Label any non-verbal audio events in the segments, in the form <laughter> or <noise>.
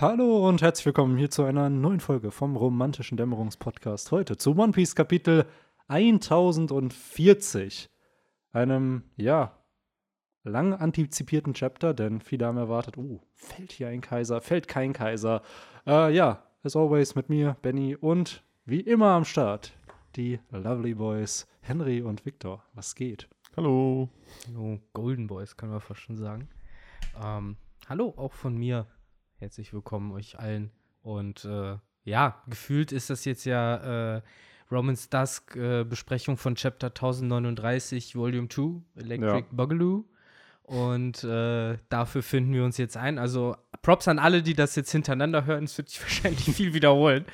Hallo und herzlich willkommen hier zu einer neuen Folge vom romantischen Dämmerungspodcast. Heute zu One Piece Kapitel 1040. Einem, ja, lang antizipierten Chapter, denn viele haben erwartet, oh, fällt hier ein Kaiser, fällt kein Kaiser. Äh, ja, as always mit mir, Benny und wie immer am Start die Lovely Boys Henry und Victor. Was geht? Hallo. Hallo, Golden Boys, können wir fast schon sagen. Ähm, hallo auch von mir. Herzlich willkommen euch allen. Und äh, ja, gefühlt ist das jetzt ja äh, Romans Dusk äh, Besprechung von Chapter 1039, Volume 2, Electric Ja. Boogaloo. Und äh, dafür finden wir uns jetzt ein. Also Props an alle, die das jetzt hintereinander hören. Es wird sich <laughs> wahrscheinlich viel wiederholen.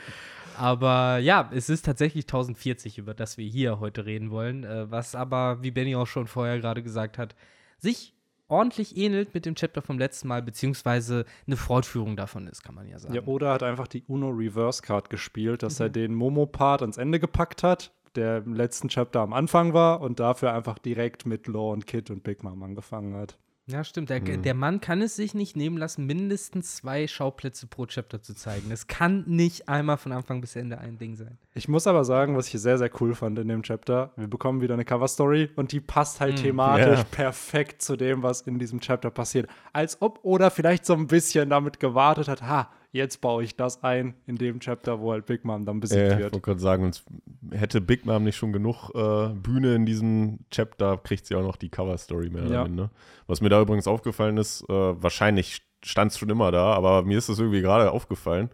Aber ja, es ist tatsächlich 1040, über das wir hier heute reden wollen. Äh, was aber, wie Benny auch schon vorher gerade gesagt hat, sich ordentlich ähnelt mit dem Chapter vom letzten Mal, beziehungsweise eine Fortführung davon ist, kann man ja sagen. Ja, Oda hat einfach die Uno Reverse Card gespielt, dass er den Momo-Part ans Ende gepackt hat, der im letzten Chapter am Anfang war und dafür einfach direkt mit Law und Kid und Big Mom angefangen hat. Ja, stimmt. Der, Mhm. der Mann kann es sich nicht nehmen lassen, mindestens zwei Schauplätze pro Chapter zu zeigen. Es kann nicht einmal von Anfang bis Ende ein Ding sein. Ich muss aber sagen, was ich sehr, sehr cool fand in dem Chapter, wir bekommen wieder eine Cover-Story und die passt halt thematisch Ja. perfekt zu dem, was in diesem Chapter passiert. Als ob Oda vielleicht so ein bisschen damit gewartet hat, ha, jetzt baue ich das ein in dem Chapter, wo halt Big Mom dann besiegt Äh, ich wird. wollte gerade sagen, uns hätte Big Mom nicht schon genug äh, Bühne in diesem Chapter, kriegt sie auch noch die Cover-Story mehr Ja. oder minder. Was mir da übrigens aufgefallen ist, äh, wahrscheinlich stand es schon immer da, aber mir ist das irgendwie gerade aufgefallen.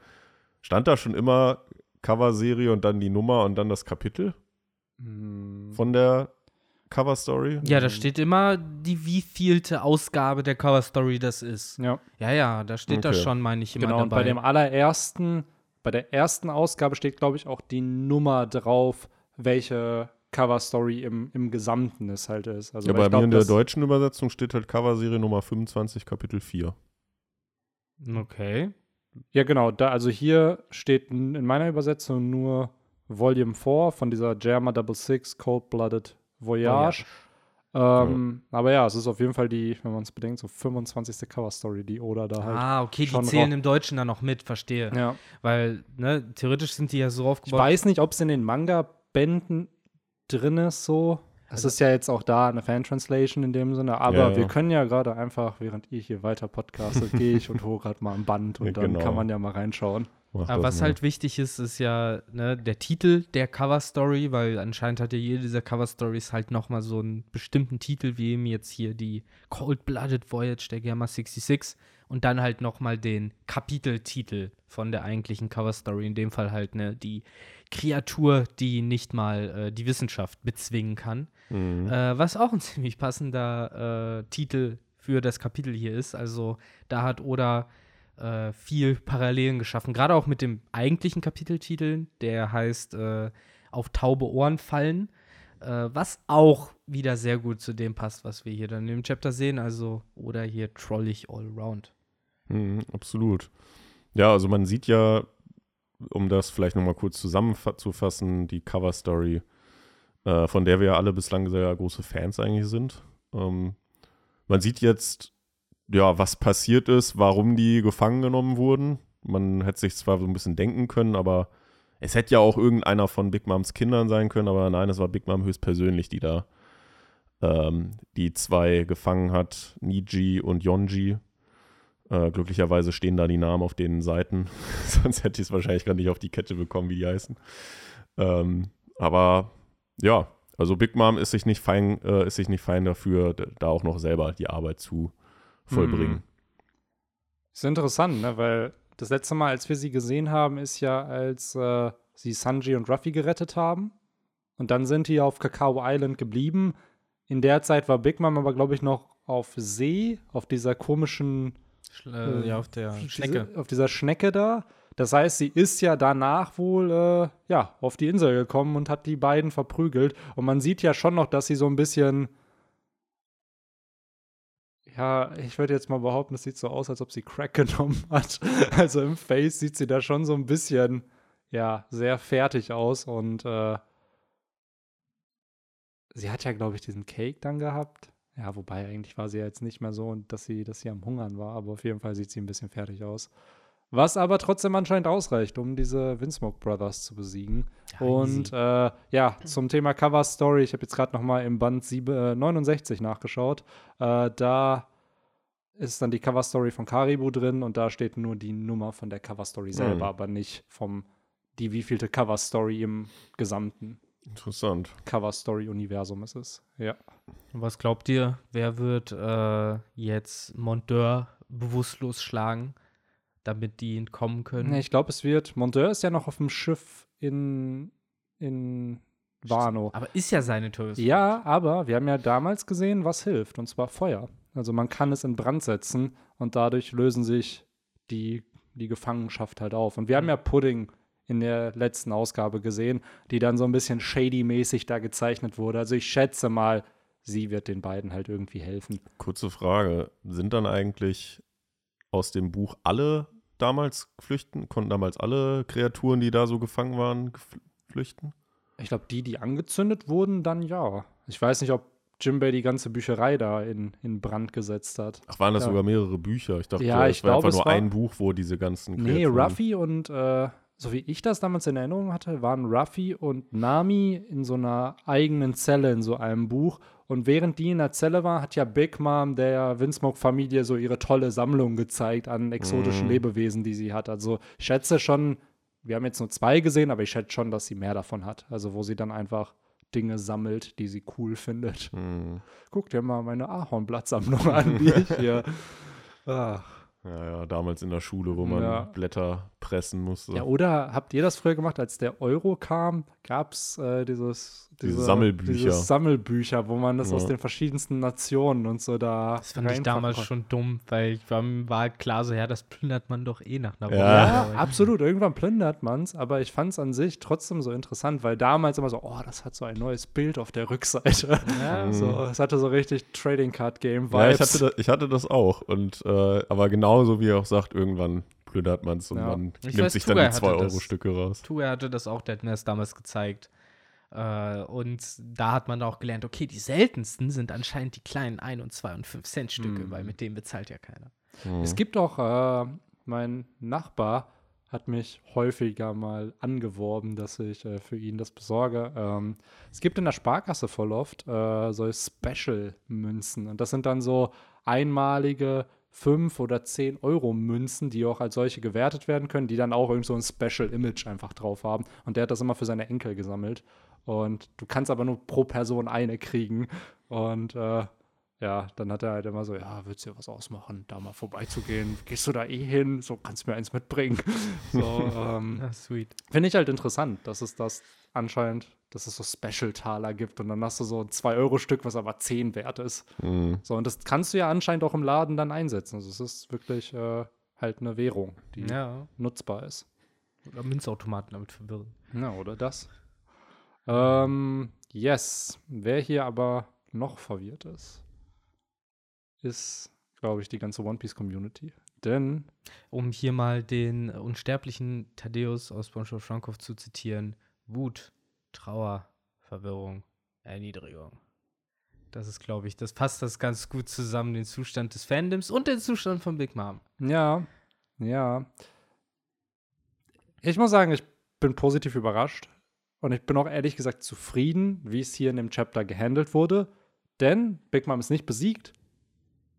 Stand da schon immer Cover-Serie und dann die Nummer und dann das Kapitel Hm, von der Cover-Story? Ja, da steht immer die wievielte Ausgabe der Cover Story das ist. ja. Ja, ja, da steht das Okay. schon, meine ich, immer Genau, und dabei. bei dem allerersten, bei der ersten Ausgabe steht, glaube ich, auch die Nummer drauf, welche Cover-Story im, im Gesamten es halt ist. Also Ja, bei ich glaub, mir in der deutschen Übersetzung steht halt Cover-Serie Nummer 25, Kapitel 4. okay. Ja, genau. Da, also hier steht in meiner Übersetzung nur Volume 4 von dieser Germa Double Six Cold-Blooded Voyage. Ähm, Aber ja, es ist auf jeden Fall die, wenn man es bedenkt, so 25. Cover-Story, die Oda da halt. Ah, okay, die zählen im Deutschen dann noch mit, verstehe. Ja. Weil, ne, theoretisch sind die ja so Ich aufgebaut. weiß nicht, ob es in den Manga-Bänden drin ist, so. Es ist ja jetzt auch da eine Fan-Translation in dem Sinne, aber Ja, ja. wir können ja gerade einfach, während ihr hier weiter podcastet, <laughs> gehe ich und hole gerade mal ein Band und Ja, dann genau. kann man ja mal reinschauen. Mach Aber was mal. halt wichtig ist, ist ja ne, der Titel der Cover Story, weil anscheinend hat ja jede dieser Cover Stories halt nochmal so einen bestimmten Titel, wie eben jetzt hier die Cold-Blooded Voyage der Gamma 66 und dann halt nochmal den Kapiteltitel von der eigentlichen Cover Story, in dem Fall halt ne, die Kreatur, die nicht mal äh, die Wissenschaft bezwingen kann. Mhm. Äh, was auch ein <laughs> ziemlich passender äh, Titel für das Kapitel hier ist. Also da hat Oda äh, viel Parallelen geschaffen, gerade auch mit dem eigentlichen Kapiteltitel, der heißt äh, Auf taube Ohren fallen, äh, was auch wieder sehr gut zu dem passt, was wir hier dann im Chapter sehen. Also Oda hier trollig all around. Mhm, absolut. Ja, also man sieht ja, um das vielleicht nochmal kurz zusammenzufassen, die Cover-Story, äh, von der wir ja alle bislang sehr große Fans eigentlich sind. Ähm, man sieht jetzt, ja, was passiert ist, warum die gefangen genommen wurden. Man hätte sich zwar so ein bisschen denken können, aber es hätte ja auch irgendeiner von Big Moms Kindern sein können, aber nein, es war Big Mom höchstpersönlich, die da ähm, die zwei gefangen hat, Niji und Yonji. Äh, glücklicherweise stehen da die Namen auf den Seiten. <laughs> Sonst hätte ich es wahrscheinlich gar nicht auf die Kette bekommen, wie die heißen. Ähm, aber ja, also Big Mom ist sich nicht fein, äh, ist sich nicht fein dafür, da auch noch selber die Arbeit zu vollbringen. Ist interessant, ne? weil das letzte Mal, als wir sie gesehen haben, ist ja, als äh, sie Sanji und Ruffy gerettet haben. Und dann sind die auf Kakao Island geblieben. In der Zeit war Big Mom aber, glaube ich, noch auf See, auf dieser komischen äh, ja, auf der Schnecke. Diese, auf dieser Schnecke da. Das heißt, sie ist ja danach wohl äh, ja, auf die Insel gekommen und hat die beiden verprügelt. Und man sieht ja schon noch, dass sie so ein bisschen. Ja, ich würde jetzt mal behaupten, es sieht so aus, als ob sie Crack genommen hat. <laughs> Also im Face sieht sie da schon so ein bisschen, ja, sehr fertig aus. Und äh, sie hat ja, glaube ich, diesen Cake dann gehabt. Ja, wobei eigentlich war sie ja jetzt nicht mehr so, dass sie, dass sie am Hungern war, aber auf jeden Fall sieht sie ein bisschen fertig aus. Was aber trotzdem anscheinend ausreicht, um diese Windsmoke Brothers zu besiegen. Ja, Und äh, ja, zum Thema Cover Story, ich habe jetzt gerade noch mal im Band sieben- äh, 69 nachgeschaut. Äh, da ist dann die Cover Story von Karibu drin und da steht nur die Nummer von der Cover Story selber, Mhm. aber nicht vom die wievielte Cover Story im gesamten Interessant. Cover Story Universum es ist. Ja. Was glaubt ihr, wer wird äh, jetzt Monteur bewusstlos schlagen, damit die entkommen können? Nee, ich glaube, es wird. Monteur ist ja noch auf dem Schiff in, in Wano. Aber ist ja seine Tour. Ja, aber wir haben ja damals gesehen, was hilft, und zwar Feuer. Also man kann es in Brand setzen und dadurch lösen sich die, die Gefangenschaft halt auf. Und wir haben ja Pudding in der letzten Ausgabe gesehen, die dann so ein bisschen shady-mäßig da gezeichnet wurde. Also ich schätze mal, sie wird den beiden halt irgendwie helfen. Kurze Frage. Sind dann eigentlich aus dem Buch alle damals flüchten? Konnten damals alle Kreaturen, die da so gefangen waren, flüchten? Ich glaube, die, die angezündet wurden, dann ja. Ich weiß nicht, ob Jimbei die ganze Bücherei da in, in Brand gesetzt hat. Ach, waren das Ja. sogar mehrere Bücher? Ich dachte, Ja, es ich war glaube, einfach es nur war- ein Buch, wo diese ganzen Nee, Kreaturen- Ruffy und, äh, so wie ich das damals in Erinnerung hatte, waren Ruffy und Nami in so einer eigenen Zelle in so einem Buch. Und während die in der Zelle war, hat ja Big Mom der Windsmoke-Familie so ihre tolle Sammlung gezeigt an exotischen Mhm. Lebewesen, die sie hat. Also ich schätze schon, wir haben jetzt nur zwei gesehen, aber ich schätze schon, dass sie mehr davon hat. Also wo sie dann einfach Dinge sammelt, die sie cool findet. Hm. Guck dir mal meine Ahornblattsammlung an, die ich hier. <laughs> Ach. Ja, ja, damals in der Schule, wo man Ja. Blätter pressen musste. Ja, oder habt ihr das früher gemacht, als der Euro kam, gab es äh, dieses, Diese Sammelbücher. Dieses Sammelbücher, wo man das Ja. aus den verschiedensten Nationen und so da. Das fand ich damals konnte. schon dumm, weil ich war, war halt klar so, ja, das plündert man doch eh nach einer Woche. Ja. Ja, absolut. Irgendwann plündert man es, aber ich fand es an sich trotzdem so interessant, weil damals immer so, oh, das hat so ein neues Bild auf der Rückseite. Ja, <laughs> So, es hatte so richtig Trading Card Game Ja, ich Vibes. hatte, das, ich hatte das auch. Und, äh, aber genauso wie er auch sagt, irgendwann plündert man es und Ja. man Ich nimmt weiß, sich dann Tugai die hatte 2-Euro-Stücke raus. Tue hatte das auch, der hat mir das damals gezeigt. Äh, und da hat man auch gelernt, okay, die seltensten sind anscheinend die kleinen 1 und 2 und 5 Cent Stücke, Mhm. weil mit denen bezahlt ja keiner. Hm. Es gibt auch, äh, mein Nachbar hat mich häufiger mal angeworben, dass ich äh, für ihn das besorge. Ähm, es gibt in der Sparkasse voll oft äh, so Special-Münzen. Und das sind dann so einmalige 5 oder 10 Euro Münzen, die auch als solche gewertet werden können, die dann auch irgend so ein Special Image einfach drauf haben. Und der hat das immer für seine Enkel gesammelt. Und du kannst aber nur pro Person eine kriegen. Und äh, ja, dann hat er halt immer so, ja, willst du dir was ausmachen, da mal vorbeizugehen? Gehst du da eh hin? So, kannst du mir eins mitbringen. <laughs> So, ähm, Ja, sweet. finde ich halt interessant, dass es das anscheinend, dass es so Special-Taler gibt und dann hast du so ein 2-Euro-Stück, was aber 10 wert ist. Hm. So, und das kannst du ja anscheinend auch im Laden dann einsetzen. Also es ist wirklich äh, halt eine Währung, die Ja. nutzbar ist. Oder Münzautomaten damit verwirren. Ja, oder das. Ähm, yes. Wer hier aber noch verwirrt ist, ist, glaube ich, die ganze One Piece Community. Denn Um hier mal den unsterblichen Thaddeus aus SpongeBob Schwammkopf zu zitieren: Wut, Trauer, Verwirrung, Erniedrigung. Das ist, glaube ich, das passt das ganz gut zusammen, den Zustand des Fandoms und den Zustand von Big Mom. Ja, ja. Ich muss sagen, ich bin positiv überrascht. Und ich bin auch ehrlich gesagt zufrieden, wie es hier in dem Chapter gehandelt wurde. Denn Big Mom ist nicht besiegt,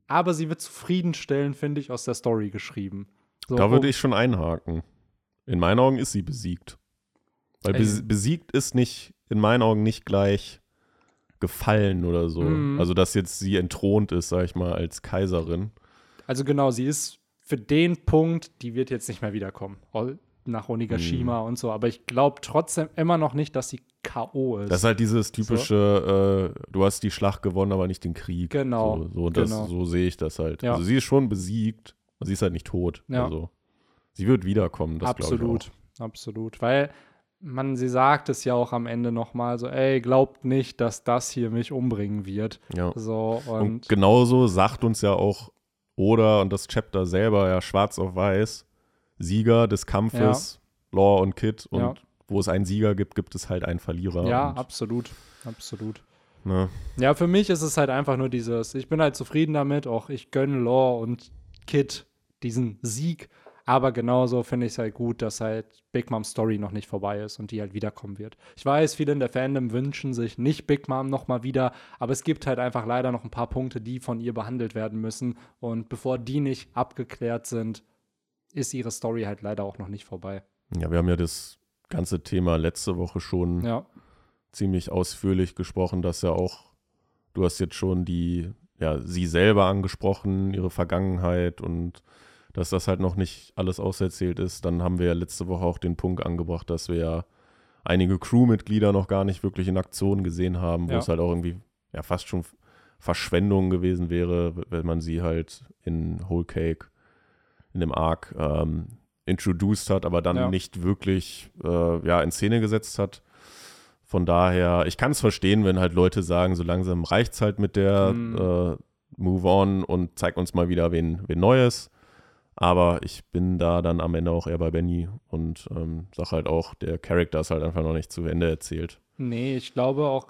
aber sie wird zufriedenstellend, finde ich, aus der Story geschrieben. So, Da würde ich schon einhaken. In meinen Augen ist sie besiegt. Weil Ey. bes besiegt ist nicht, in meinen Augen nicht gleich gefallen oder so. Mhm. Also, dass jetzt sie entthront ist, sag ich mal, als Kaiserin. Also genau, sie ist für den Punkt, die wird jetzt nicht mehr wiederkommen. Nach Onigashima Mhm. und so. Aber ich glaube trotzdem immer noch nicht, dass sie K.O. ist. Das ist halt dieses typische, äh, du hast die Schlacht gewonnen, aber nicht den Krieg. Genau, So, so, das, genau. so sehe ich das halt. Ja. Also sie ist schon besiegt, aber sie ist halt nicht tot. Ja. Also, sie wird wiederkommen, das glaube ich absolut, auch. absolut. Weil man, sie sagt es ja auch am Ende nochmal so, ey, glaubt nicht, dass das hier mich umbringen wird. Ja. So, Und, und, genauso sagt uns ja auch Oda und das Chapter selber ja schwarz auf weiß, Sieger des Kampfes, Law und Kid und Ja. wo es einen Sieger gibt, gibt es halt einen Verlierer. ja, absolut, absolut. ne? Ja, für mich ist es halt einfach nur dieses, ich bin halt zufrieden damit, auch ich gönne Law und Kid diesen Sieg, Aber genauso finde ich es halt gut, dass halt Big Moms Story noch nicht vorbei ist und die halt wiederkommen wird. Ich weiß, viele in der Fandom wünschen sich nicht Big Mom nochmal wieder, aber es gibt halt einfach leider noch ein paar Punkte, die von ihr behandelt werden müssen. Und bevor die nicht abgeklärt sind, ist ihre Story halt leider auch noch nicht vorbei. Ja, wir haben ja das ganze Thema letzte Woche schon Ja, ziemlich ausführlich gesprochen, dass ja auch, du hast jetzt schon die, ja, sie selber angesprochen, ihre Vergangenheit und dass das halt noch nicht alles auserzählt ist. Dann haben wir ja letzte Woche auch den Punkt angebracht, dass wir ja einige Crewmitglieder noch gar nicht wirklich in Aktion gesehen haben, wo Ja. es halt auch irgendwie ja fast schon Verschwendung gewesen wäre, wenn man sie halt in Whole Cake, in dem Arc, ähm, introduced hat, aber dann Ja. nicht wirklich äh, ja, in Szene gesetzt hat. Von daher, ich kann es verstehen, wenn halt Leute sagen, so langsam reicht's halt mit der Mhm. äh, Move on und zeig uns mal wieder wen, wen Neues. Aber ich bin da dann am Ende auch eher bei Benny und ähm, sag halt auch, der Charakter ist halt einfach noch nicht zu Ende erzählt. Nee, ich glaube auch,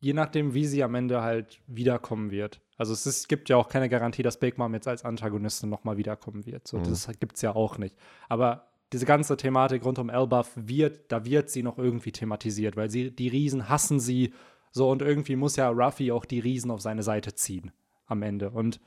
je nachdem, wie sie am Ende halt wiederkommen wird. Also es ist, gibt ja auch keine Garantie, dass Big Mom jetzt als Antagonistin nochmal wiederkommen wird. So, Mhm. Das gibt es ja auch nicht. Aber diese ganze Thematik rund um Elbaf wird, da wird sie noch irgendwie thematisiert, weil sie, die Riesen hassen sie. So, und irgendwie muss ja Ruffy auch die Riesen auf seine Seite ziehen am Ende. Und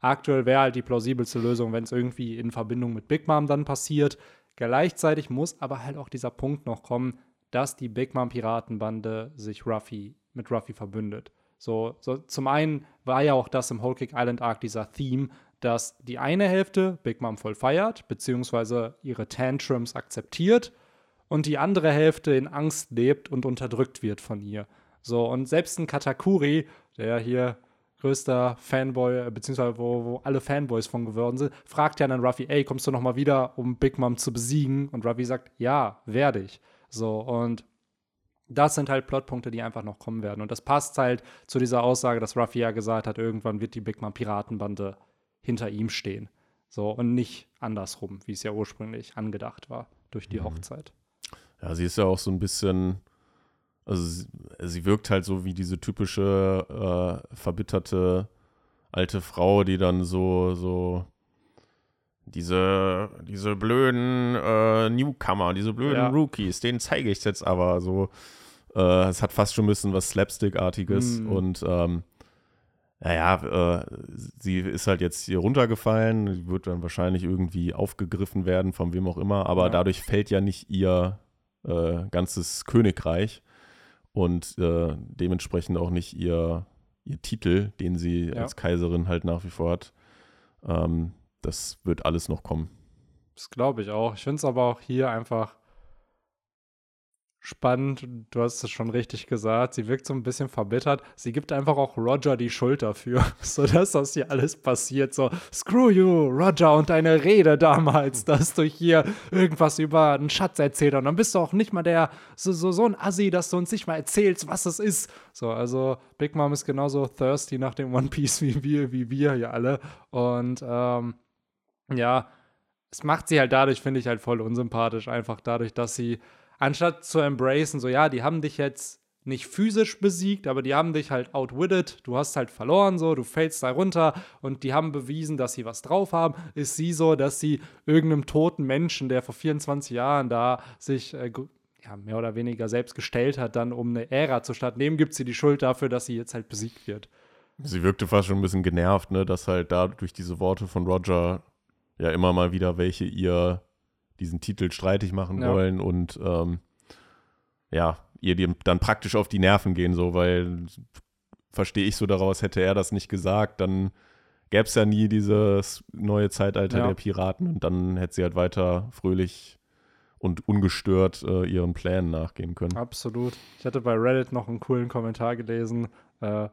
aktuell wäre halt die plausibelste Lösung, wenn es irgendwie in Verbindung mit Big Mom dann passiert. Gleichzeitig muss aber halt auch dieser Punkt noch kommen, dass die Big Mom Piratenbande sich Ruffy mit Ruffy verbündet. So, so zum einen war ja auch das im Whole Cake Island Arc dieser Theme, dass die eine Hälfte Big Mom voll feiert, beziehungsweise ihre Tantrums akzeptiert und die andere Hälfte in Angst lebt und unterdrückt wird von ihr. So, und selbst ein Katakuri, der hier größter Fanboy, äh, beziehungsweise wo, wo alle Fanboys von geworden sind, fragt ja dann Ruffy, ey, kommst du noch mal wieder, um Big Mom zu besiegen? Und Ruffy sagt, ja, werde ich. So, und das sind halt Plotpunkte, die einfach noch kommen werden. Und das passt halt zu dieser Aussage, dass Ruffy ja gesagt hat, irgendwann wird die Big Mom Piratenbande hinter ihm stehen. So, und nicht andersrum, wie es ja ursprünglich angedacht war durch die Mhm. Hochzeit. Ja, sie ist ja auch so ein bisschen, also sie, sie wirkt halt so wie diese typische äh, verbitterte alte Frau, die dann so, so diese, diese blöden äh, Newcomer, diese blöden Ja. Rookies, denen zeige ich jetzt aber so. Äh, es hat fast schon ein bisschen was Slapstick-artiges Mm. und ähm, naja, äh, sie ist halt jetzt hier runtergefallen, sie wird dann wahrscheinlich irgendwie aufgegriffen werden, von wem auch immer, aber Ja. dadurch fällt ja nicht ihr äh, ganzes Königreich und äh, dementsprechend auch nicht ihr, ihr Titel, den sie Ja. als Kaiserin halt nach wie vor hat. Ähm, das wird alles noch kommen. Das glaube ich auch. Ich finde es aber auch hier einfach spannend. Du hast es schon richtig gesagt. Sie wirkt so ein bisschen verbittert. Sie gibt einfach auch Roger die Schuld dafür, <laughs> sodass das hier alles passiert. So, screw you, Roger, und deine Rede damals, dass du hier irgendwas über einen Schatz erzählt hast. Und dann bist du auch nicht mal der, so, so, so ein Assi, dass du uns nicht mal erzählst, was es ist. So, also Big Mom ist genauso thirsty nach dem One Piece wie wir, wie wir hier alle. Und ähm, ja, es macht sie halt dadurch, finde ich, halt voll unsympathisch. Einfach dadurch, dass sie, anstatt zu embracen, so, ja, die haben dich jetzt nicht physisch besiegt, aber die haben dich halt outwitted. Du hast halt verloren, so, du fällst da runter und die haben bewiesen, dass sie was drauf haben. Ist sie so, dass sie irgendeinem toten Menschen, der vor 24 Jahren da sich äh, ja, mehr oder weniger selbst gestellt hat, dann um eine Ära zu starten, gibt sie die Schuld dafür, dass sie jetzt halt besiegt wird. Sie wirkte fast schon ein bisschen genervt, ne, dass halt da durch diese Worte von Roger ja immer mal wieder welche ihr diesen Titel streitig machen Ja. wollen und ähm, ja, ihr die dann praktisch auf die Nerven gehen, so, weil verstehe ich so daraus, hätte er das nicht gesagt, dann gäbe es ja nie dieses neue Zeitalter Ja. der Piraten und dann hätte sie halt weiter fröhlich und ungestört äh, ihren Plänen nachgehen können. Absolut. Ich hatte bei Reddit noch einen coolen Kommentar gelesen, äh,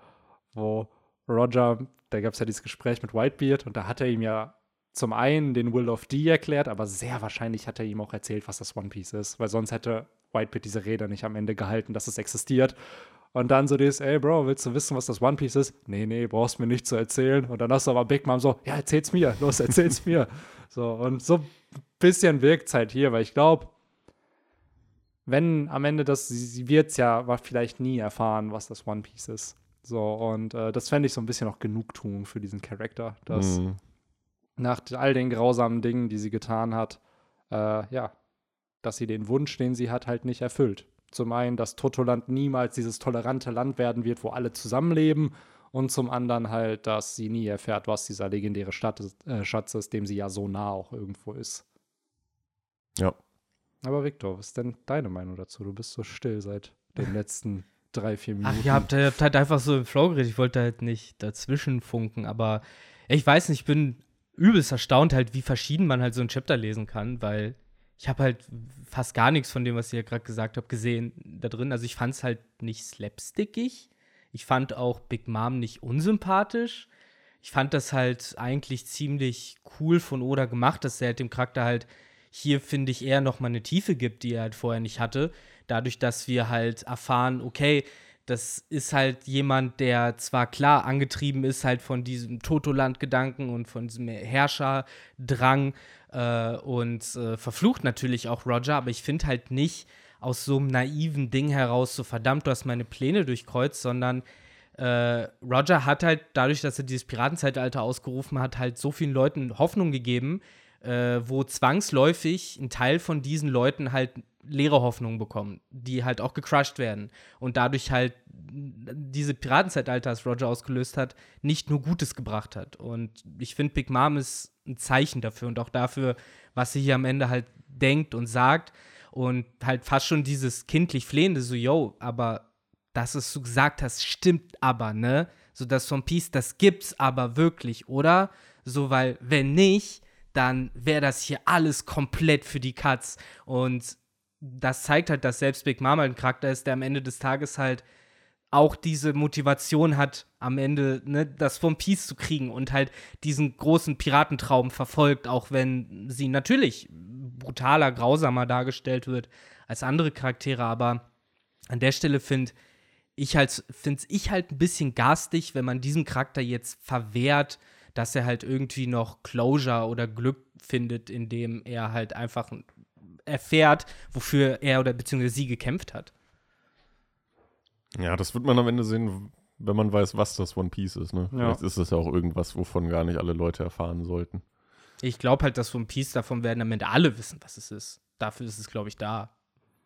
wo Roger, da gab es ja dieses Gespräch mit Whitebeard und da hat er ihm ja zum einen den Will of D erklärt, aber sehr wahrscheinlich hat er ihm auch erzählt, was das One Piece ist, weil sonst hätte Whitebeard diese Rede nicht am Ende gehalten, dass es existiert. Und dann so dieses, ey Bro, willst du wissen, was das One Piece ist? Nee, nee, brauchst mir nicht zu erzählen. Und dann hast du aber Big Mom so, ja, erzähl's mir, los, erzähl's <laughs> mir. So, und so ein bisschen wirkt es halt hier, weil ich glaube, wenn am Ende das, sie, sie wird es ja vielleicht nie erfahren, was das One Piece ist. So, und äh, das fände ich so ein bisschen auch Genugtuung für diesen Charakter, dass Mhm. Nach all den grausamen Dingen, die sie getan hat, äh, ja, dass sie den Wunsch, den sie hat, halt nicht erfüllt. Zum einen, dass Totoland niemals dieses tolerante Land werden wird, wo alle zusammenleben. Und zum anderen halt, dass sie nie erfährt, was dieser legendäre Stadt ist, äh, Schatz ist, dem sie ja so nah auch irgendwo ist. Ja. Aber Victor, was ist denn deine Meinung dazu? Du bist so still seit den <laughs> letzten drei, vier Minuten. Ach, ihr habt, ihr habt halt einfach so im Flow geredet. Ich wollte halt nicht dazwischen funken, aber ich weiß nicht, ich bin übelst erstaunt halt, wie verschieden man halt so ein Chapter lesen kann, weil ich habe halt fast gar nichts von dem, was ihr gerade gesagt habt, gesehen da drin. Also ich fand es halt nicht slapstickig. Ich fand auch Big Mom nicht unsympathisch. Ich fand das halt eigentlich ziemlich cool von Oda gemacht, dass er halt dem Charakter halt hier, finde ich, eher noch mal eine Tiefe gibt, die er halt vorher nicht hatte. Dadurch, dass wir halt erfahren, okay, das ist halt jemand, der zwar klar angetrieben ist halt von diesem Totoland-Gedanken und von diesem Herrscherdrang äh, und äh, verflucht natürlich auch Roger, aber ich finde halt nicht aus so einem naiven Ding heraus so verdammt, du hast meine Pläne durchkreuzt, sondern äh, Roger hat halt dadurch, dass er dieses Piratenzeitalter ausgerufen hat, halt so vielen Leuten Hoffnung gegeben, äh, wo zwangsläufig ein Teil von diesen Leuten halt leere Hoffnungen bekommen, die halt auch gecrushed werden und dadurch halt diese Piratenzeitalter, das Roger ausgelöst hat, nicht nur Gutes gebracht hat. Und ich finde, Big Mom ist ein Zeichen dafür und auch dafür, was sie hier am Ende halt denkt und sagt und halt fast schon dieses kindlich Flehende, so, yo, aber das, was du gesagt hast, stimmt aber, ne? So, das von Peace, das gibt's aber wirklich, oder? So, weil, wenn nicht, dann wäre das hier alles komplett für die Katz. Und das zeigt halt, dass selbst Big Mama ein Charakter ist, der am Ende des Tages halt auch diese Motivation hat, am Ende ne, das vom Peace zu kriegen und halt diesen großen Piratentraum verfolgt, auch wenn sie natürlich brutaler, grausamer dargestellt wird als andere Charaktere. Aber an der Stelle finde ich halt, finde ich halt ein bisschen garstig, wenn man diesem Charakter jetzt verwehrt, dass er halt irgendwie noch Closure oder Glück findet, indem er halt einfach erfährt, wofür er oder beziehungsweise sie gekämpft hat. Ja, das wird man am Ende sehen, wenn man weiß, was das One Piece ist. Ne? Ja. Vielleicht ist es ja auch irgendwas, wovon gar nicht alle Leute erfahren sollten. Ich glaube halt, dass One Piece davon werden am Ende alle wissen, was es ist. Dafür ist es, glaube ich, da.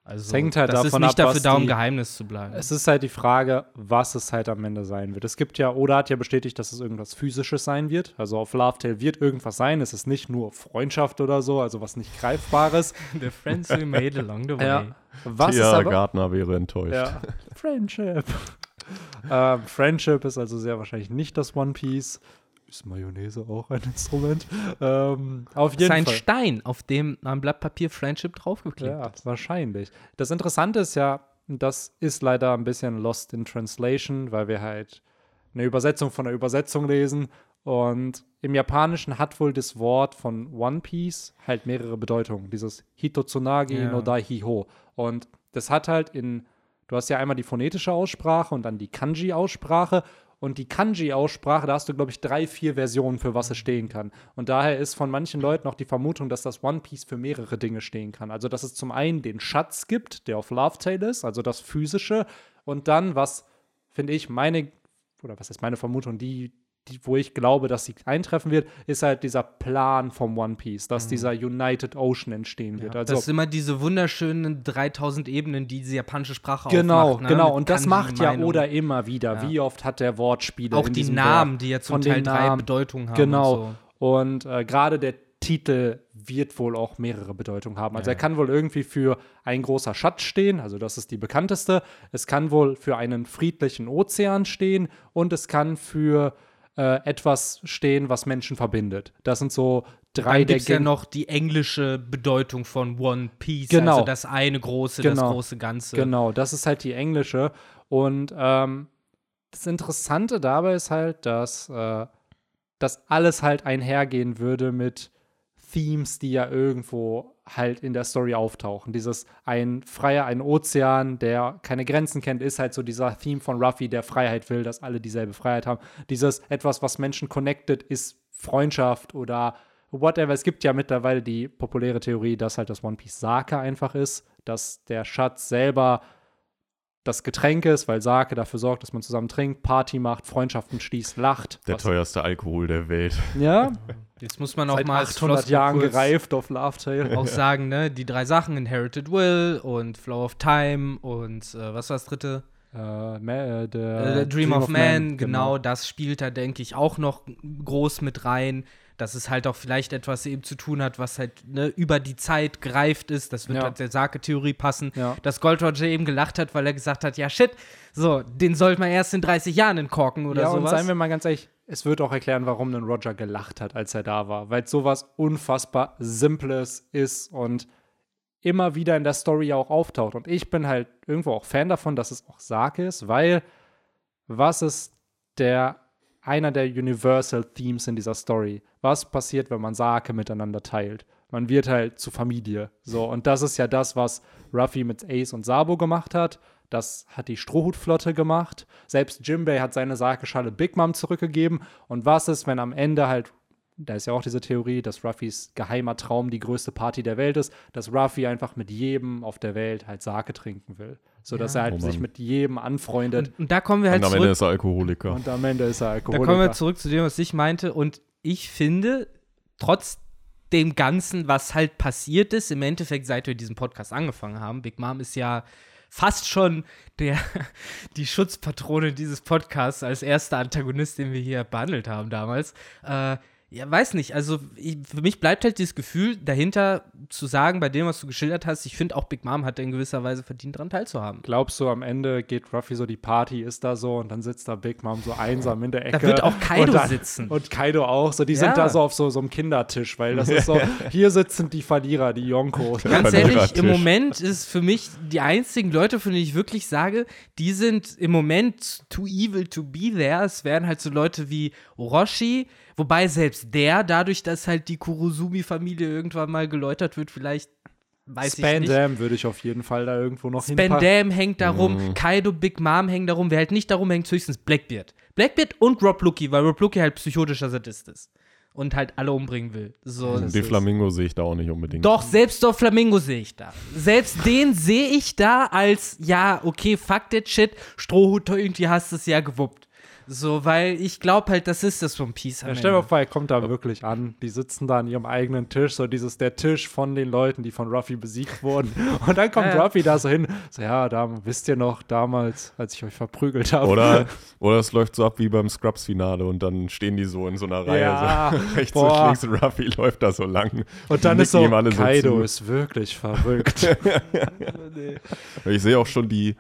Also, Es hängt halt das davon ist nicht ab, dafür da, um die- Geheimnis zu bleiben. Es ist halt die Frage, was es halt am Ende sein wird. Es gibt ja, Oda hat ja bestätigt, dass es irgendwas Physisches sein wird. Also auf Love Tale wird irgendwas sein. Es ist nicht nur Freundschaft oder so, also was nicht Greifbares. <laughs> The friends we made along the <laughs> way. Ja. Was ist aber, Gardner wäre enttäuscht. Ja. <laughs> Friendship. ähm, Friendship ist also sehr wahrscheinlich nicht das One Piece. Ist Mayonnaise auch ein Instrument? <laughs> Ähm, auf Das ist jeden ein Fall. Stein, auf dem ein Blatt Papier Friendship draufgeklebt Ja, ist. wahrscheinlich. Das Interessante ist ja, das ist leider ein bisschen lost in translation, weil wir halt eine Übersetzung von einer Übersetzung lesen. Und im Japanischen hat wohl das Wort von One Piece halt mehrere Bedeutungen. Dieses Hitotsunagi Ja. no Daihiho. Und das hat halt in, du hast ja einmal die phonetische Aussprache und dann die Kanji-Aussprache. Und die Kanji-Aussprache, da hast du, glaube ich, drei, vier Versionen, für was es stehen kann. Und daher ist von manchen Leuten auch die Vermutung, dass das One Piece für mehrere Dinge stehen kann. Also, dass es zum einen den Schatz gibt, der auf Love Tale ist, also das Physische. Und dann, was, finde ich, meine, oder was ist meine Vermutung, die, die, wo ich glaube, dass sie eintreffen wird, ist halt dieser Plan vom One Piece, dass dieser United Ocean entstehen wird. Also, das sind immer diese wunderschönen 3000 Ebenen, die diese japanische Sprache Genau, aufmacht. ne? genau. Mit Und das macht ja Meinung. Oda immer wieder. Ja. Wie oft hat der Wortspiele Auch in die Namen, Werk. die ja zum Teil drei. Bedeutungen haben. Genau. Und Und äh, gerade der Titel wird wohl auch mehrere Bedeutungen haben. Also Ja. er kann wohl irgendwie für ein großer Schatz stehen, also das ist die bekannteste. Es kann wohl für einen friedlichen Ozean stehen und es kann für äh, etwas stehen, was Menschen verbindet. Das sind so drei Dann der gibt es ja noch die englische Bedeutung von One Piece. Genau. Also das eine große, das Genau. große Ganze. Genau, das ist halt die englische. Und ähm, das Interessante dabei ist halt, dass äh, das alles halt einhergehen würde mit Themes, die ja irgendwo halt in der Story auftauchen. Dieses ein freier, ein Ozean, der keine Grenzen kennt, ist halt so dieser Theme von Ruffy, der Freiheit will, dass alle dieselbe Freiheit haben. Dieses etwas, was Menschen connected, ist Freundschaft oder whatever. Es gibt ja mittlerweile die populäre Theorie, dass halt das One Piece Sake einfach ist, dass der Schatz selber das Getränk ist, weil Sake dafür sorgt, dass man zusammen trinkt, Party macht, Freundschaften schließt, lacht. Der teuerste Alkohol der Welt. Ja, Jetzt muss man auch seit mal als 800 Floskel Jahren gereift auf Love Tale. auch sagen, ne, die drei Sachen, Inherited Will und Flow of Time und äh, was war das dritte? Äh, Ma- äh, der Äh, Dream, of, Man, genau, das spielt da, denke ich, auch noch groß mit rein. Dass es halt auch vielleicht etwas eben zu tun hat, was halt ne, über die Zeit gereift ist. Das wird Ja. halt der Sake-Theorie passen. Ja. Dass Gold Roger eben gelacht hat, weil er gesagt hat, ja shit, so, den sollte man erst in 30 Jahren entkorken oder ja, sowas. und seien wir mal ganz ehrlich, es wird auch erklären, warum denn Roger gelacht hat, als er da war. Weil sowas unfassbar Simples ist und immer wieder in der Story auch auftaucht. Und ich bin halt irgendwo auch Fan davon, dass es auch Sake ist, weil was ist der einer der Universal Themes in dieser Story? Was passiert, wenn man Sake miteinander teilt? Man wird halt zur Familie. So, und das ist ja das, was Ruffy mit Ace und Sabo gemacht hat. Das hat die Strohhutflotte gemacht. Selbst Jimbei hat seine Sake-Schale Big Mom zurückgegeben. Und was ist, wenn am Ende halt, da ist ja auch diese Theorie, dass Ruffys geheimer Traum die größte Party der Welt ist, dass Ruffy einfach mit jedem auf der Welt halt Sake trinken will. So dass Ja. er halt Oh sich mit jedem anfreundet. und, und da kommen wir halt Und am Ende zurück. ist er Alkoholiker. Und am Ende ist er Da Alkoholiker. kommen wir zurück zu dem, was ich meinte. Und ich finde, trotz dem Ganzen, was halt passiert ist, im Endeffekt, seit wir diesen Podcast angefangen haben, Big Mom ist ja fast schon der, <laughs> die Schutzpatrone dieses Podcasts als erster Antagonist, den wir hier behandelt haben damals. Äh, ja, weiß nicht. Also ich, für mich bleibt halt dieses Gefühl dahinter zu sagen, bei dem, was du geschildert hast, ich finde auch Big Mom hat in gewisser Weise verdient, daran teilzuhaben. Glaubst du, am Ende geht Ruffy so, die Party ist da so und dann sitzt da Big Mom so einsam in der Ecke. wird auch Kaido und dann, sitzen. Und Kaido auch. So, die Ja. sind da so auf so, so einem Kindertisch, weil das ist so, <laughs> hier sitzen die Verlierer, die Yonko. Ganz ehrlich, im Moment ist für mich die einzigen Leute, von denen ich wirklich sage, die sind im Moment too evil to be there. Es wären halt so Leute wie Orochi, wobei selbst der, dadurch, dass halt die Kurosumi-Familie irgendwann mal geläutert wird, vielleicht weiß ich nicht. Spandam würde ich auf jeden Fall da irgendwo noch Spandam hängt darum, Mhm. Kaido, Big Mom hängen darum, wer halt nicht darum hängt, höchstens Blackbeard. Blackbeard und Rob Lucky, weil Rob Lucky halt psychotischer Sadist ist und halt alle umbringen will. So, Den Flamingo sehe ich da auch nicht unbedingt. Doch, selbst auf Flamingo sehe ich da. Selbst den sehe ich da als, ja, okay, fuck that shit, Strohhut, irgendwie hast du es ja gewuppt. So, weil ich glaube halt, das ist das One Piece. am Ja, stell dir mal vor, er kommt da wirklich an. Die sitzen da an ihrem eigenen Tisch, so dieses der Tisch von den Leuten, die von Ruffy besiegt wurden. <laughs> Und dann kommt Ja. Ruffy da so hin, so ja, da, wisst ihr noch damals, als ich euch verprügelt habe. Oder, <laughs> oder es läuft so ab wie beim Scrubs-Finale und dann stehen die so in so einer Reihe. Ja, so, <laughs> rechts boah. und links Ruffy läuft da so lang. Und dann ist so, so Kaido zu. ist wirklich verrückt. Ich sehe auch schon die,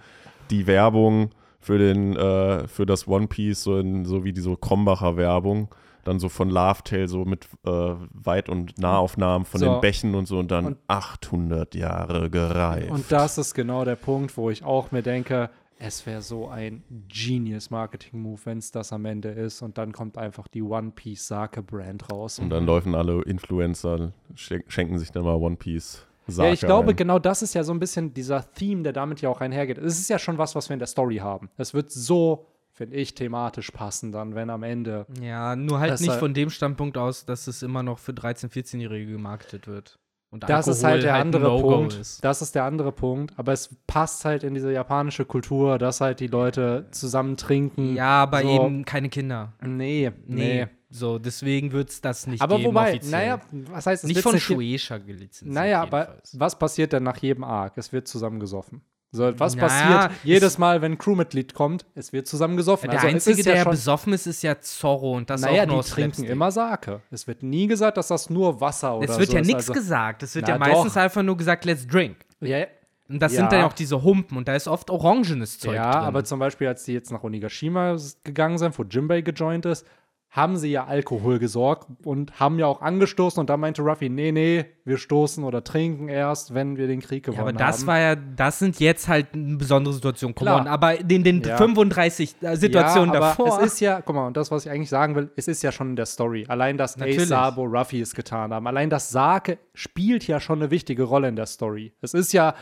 die Werbung für, den, äh, für das One Piece, so, in, so wie diese Krombacher Werbung. Dann so von Love Tale, so mit äh, Weit- und Nahaufnahmen von So. den Bächen und so und dann Und- 800 Jahre gereift. Und das ist genau der Punkt, wo ich auch mir denke, es wäre so ein genius Marketing-Move, wenn es das am Ende ist. Und dann kommt einfach die One Piece Sake-Brand raus. Und dann laufen alle Influencer, schen- schenken sich dann mal One Piece. Ja, ich glaube, genau das ist ja so ein bisschen dieser Theme, der damit ja auch einhergeht. Es ist ja schon was, was wir in der Story haben. Es wird so, finde ich, thematisch passen, dann, wenn am Ende. Ja, nur halt nicht von dem Standpunkt aus, dass es immer noch für 13-, 14-Jährige gemarketet wird. Und Das ist Alkohol halt der ein andere No-Go Punkt. Ist. Das ist der andere Punkt. Aber es passt halt in diese japanische Kultur, dass halt die Leute zusammen trinken. Ja, aber so. eben keine Kinder. Nee, Nee. nee. So, deswegen wird es das nicht Aber geben, wobei, offiziell. naja, was heißt, es nicht von Shueisha gelizenziert. Naja, aber jedenfalls. was passiert denn nach jedem Arc? Es wird zusammen gesoffen. So, was Naja, passiert es- jedes Mal, wenn ein Crewmitglied kommt? Es wird zusammen gesoffen. Der also, es Einzige, ist ja der besoffen ist, ist ja Zorro und das Naja, auch nur die trinken Slapstick. immer Sake. Es wird nie gesagt, dass das nur Wasser oder Es wird so ja ist. nichts also, gesagt. Es wird ja meistens doch. einfach nur gesagt, let's drink. Ja, Und das Ja. sind dann auch diese Humpen und da ist oft orangenes Zeug ja drin. aber zum Beispiel, als die jetzt nach Onigashima gegangen sind, wo Jimbei gejoint ist, haben sie ja Alkohol gesorgt und haben ja auch angestoßen und da meinte Ruffy, nee, nee, wir stoßen oder trinken erst, wenn wir den Krieg gewonnen ja, haben. aber das war ja, das sind jetzt halt eine besondere Situation. Come Klar. on, aber in den Ja. 35 äh, Situationen ja, aber davor. Es ist ja, guck mal, und das, was ich eigentlich sagen will, es ist ja schon in der Story. Allein, dass Natürlich. Ace, Sabo, Ruffy es getan haben. Allein das Sake spielt ja schon eine wichtige Rolle in der Story. Es ist ja,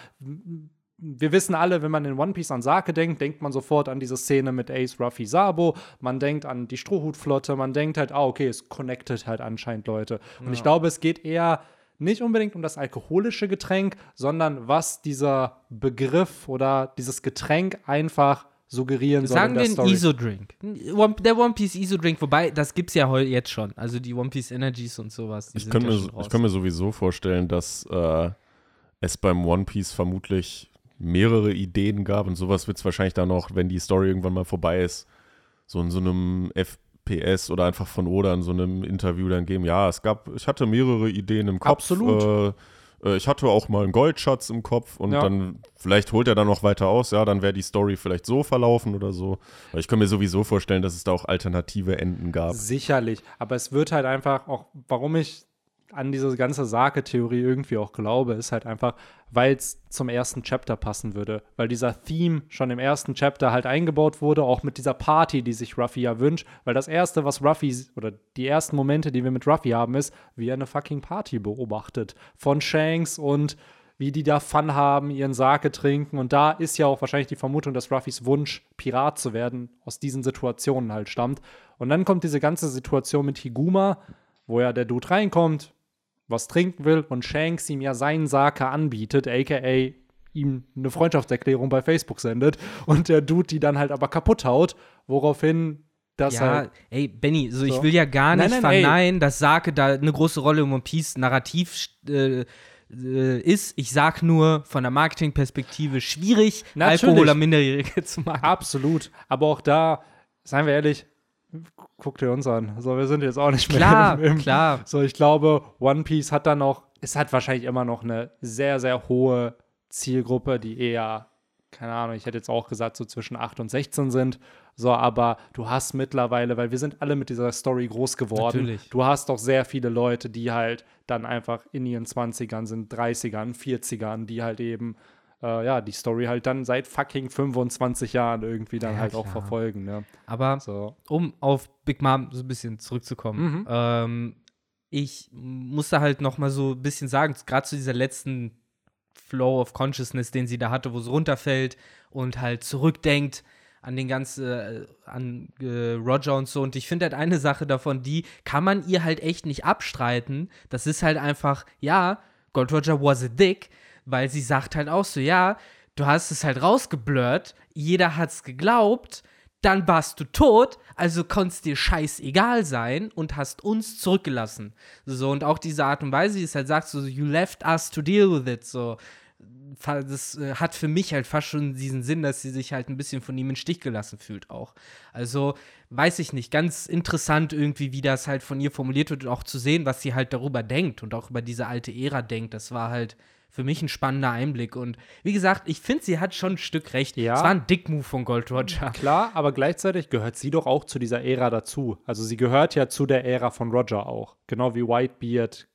wir wissen alle, wenn man in One Piece an Sake denkt, denkt man sofort an diese Szene mit Ace, Ruffy, Sabo. Man denkt an die Strohhutflotte. Man denkt halt, ah, okay, es connectet halt anscheinend Leute. Und ich glaube, es geht eher nicht unbedingt um das alkoholische Getränk, sondern was dieser Begriff oder dieses Getränk einfach suggerieren soll Sagen in der wir einen. ISO-Drink. Der One Piece ISO-Drink, wobei, das gibt's ja heu- jetzt schon. Also die One Piece Energies und sowas. Die Ich könnte ja mir, ich könnte mir sowieso vorstellen, dass äh, es beim One Piece vermutlich mehrere Ideen gab und sowas wird es wahrscheinlich dann noch, wenn die Story irgendwann mal vorbei ist, so in so einem FPS oder einfach von Oda in so einem Interview dann geben. Ja, es gab, ich hatte mehrere Ideen im Kopf. Absolut. Äh, äh, ich hatte auch mal einen Goldschatz im Kopf und Ja. dann, vielleicht holt er dann noch weiter aus, ja, dann wäre die Story vielleicht so verlaufen oder so. Aber ich kann mir sowieso vorstellen, dass es da auch alternative Enden gab. Sicherlich. Aber es wird halt einfach auch, warum ich an diese ganze Sake-Theorie irgendwie auch glaube, ist halt einfach, weil es zum ersten Chapter passen würde. Weil dieser Theme schon im ersten Chapter halt eingebaut wurde, auch mit dieser Party, die sich Ruffy ja wünscht. Weil das erste, was Ruffy, oder die ersten Momente, die wir mit Ruffy haben, ist, wie er eine fucking Party beobachtet. Von Shanks und wie die da Fun haben, ihren Sake trinken. Und da ist ja auch wahrscheinlich die Vermutung, dass Ruffys Wunsch, Pirat zu werden, aus diesen Situationen halt stammt. Und dann kommt diese ganze Situation mit Higuma, wo ja der Dude reinkommt, was trinken will und Shanks ihm ja seinen Sake anbietet, aka ihm eine Freundschaftserklärung bei Facebook sendet und der Dude die dann halt aber kaputt haut, woraufhin das ja, halt ey, Benny, so, ich So. will ja gar Nein, nicht nein, ey. verneinen, dass Sake da eine große Rolle im One Piece Narrativ äh, äh, ist. Ich sag nur von der Marketingperspektive schwierig, Natürlich. Alkohol an Minderjährige <laughs> zu machen. absolut, aber auch da, seien wir ehrlich, guckt ihr uns an. So, wir sind jetzt auch nicht mehr Klar, im, im, klar. So, ich glaube, One Piece hat dann noch, es hat wahrscheinlich immer noch eine sehr, sehr hohe Zielgruppe, die eher, keine Ahnung, ich hätte jetzt auch gesagt, so zwischen 8 und 16 sind. So, aber du hast mittlerweile, weil wir sind alle mit dieser Story groß geworden. Natürlich. Du hast doch sehr viele Leute, die halt dann einfach in ihren 20ern sind, 30ern, 40ern, die halt eben, äh, ja, die Story halt dann seit fucking 25 Jahren irgendwie dann Ja, halt auch klar. verfolgen. Ne? Aber So. um auf Big Mom so ein bisschen zurückzukommen, Mhm. ähm, ich musste halt noch mal so ein bisschen sagen, gerade zu dieser letzten Flow of Consciousness, den sie da hatte, wo sie runterfällt und halt zurückdenkt an den ganzen, äh, an äh, Roger und so. Und ich finde halt eine Sache davon, die kann man ihr halt echt nicht abstreiten. Das ist halt einfach, ja, Gold Roger was a dick, weil sie sagt halt auch so, ja, du hast es halt rausgeblurrt, jeder hat's geglaubt, dann warst du tot, also konntest dir scheißegal sein und hast uns zurückgelassen. So, und auch diese Art und Weise, wie es halt sagt, so, you left us to deal with it, so. Das äh, hat für mich halt fast schon diesen Sinn, dass sie sich halt ein bisschen von ihm in Stich gelassen fühlt auch. Also, weiß ich nicht, ganz interessant irgendwie, wie das halt von ihr formuliert wird und auch zu sehen, was sie halt darüber denkt und auch über diese alte Ära denkt. Das war halt für mich ein spannender Einblick. Und wie gesagt, ich finde, sie hat schon ein Stück recht. Ja. Es war ein Dickmove von Gold Roger. <laughs> Klar, aber gleichzeitig gehört sie doch auch zu dieser Ära dazu. Also sie gehört ja zu der Ära von Roger auch. Genau wie Whitebeard.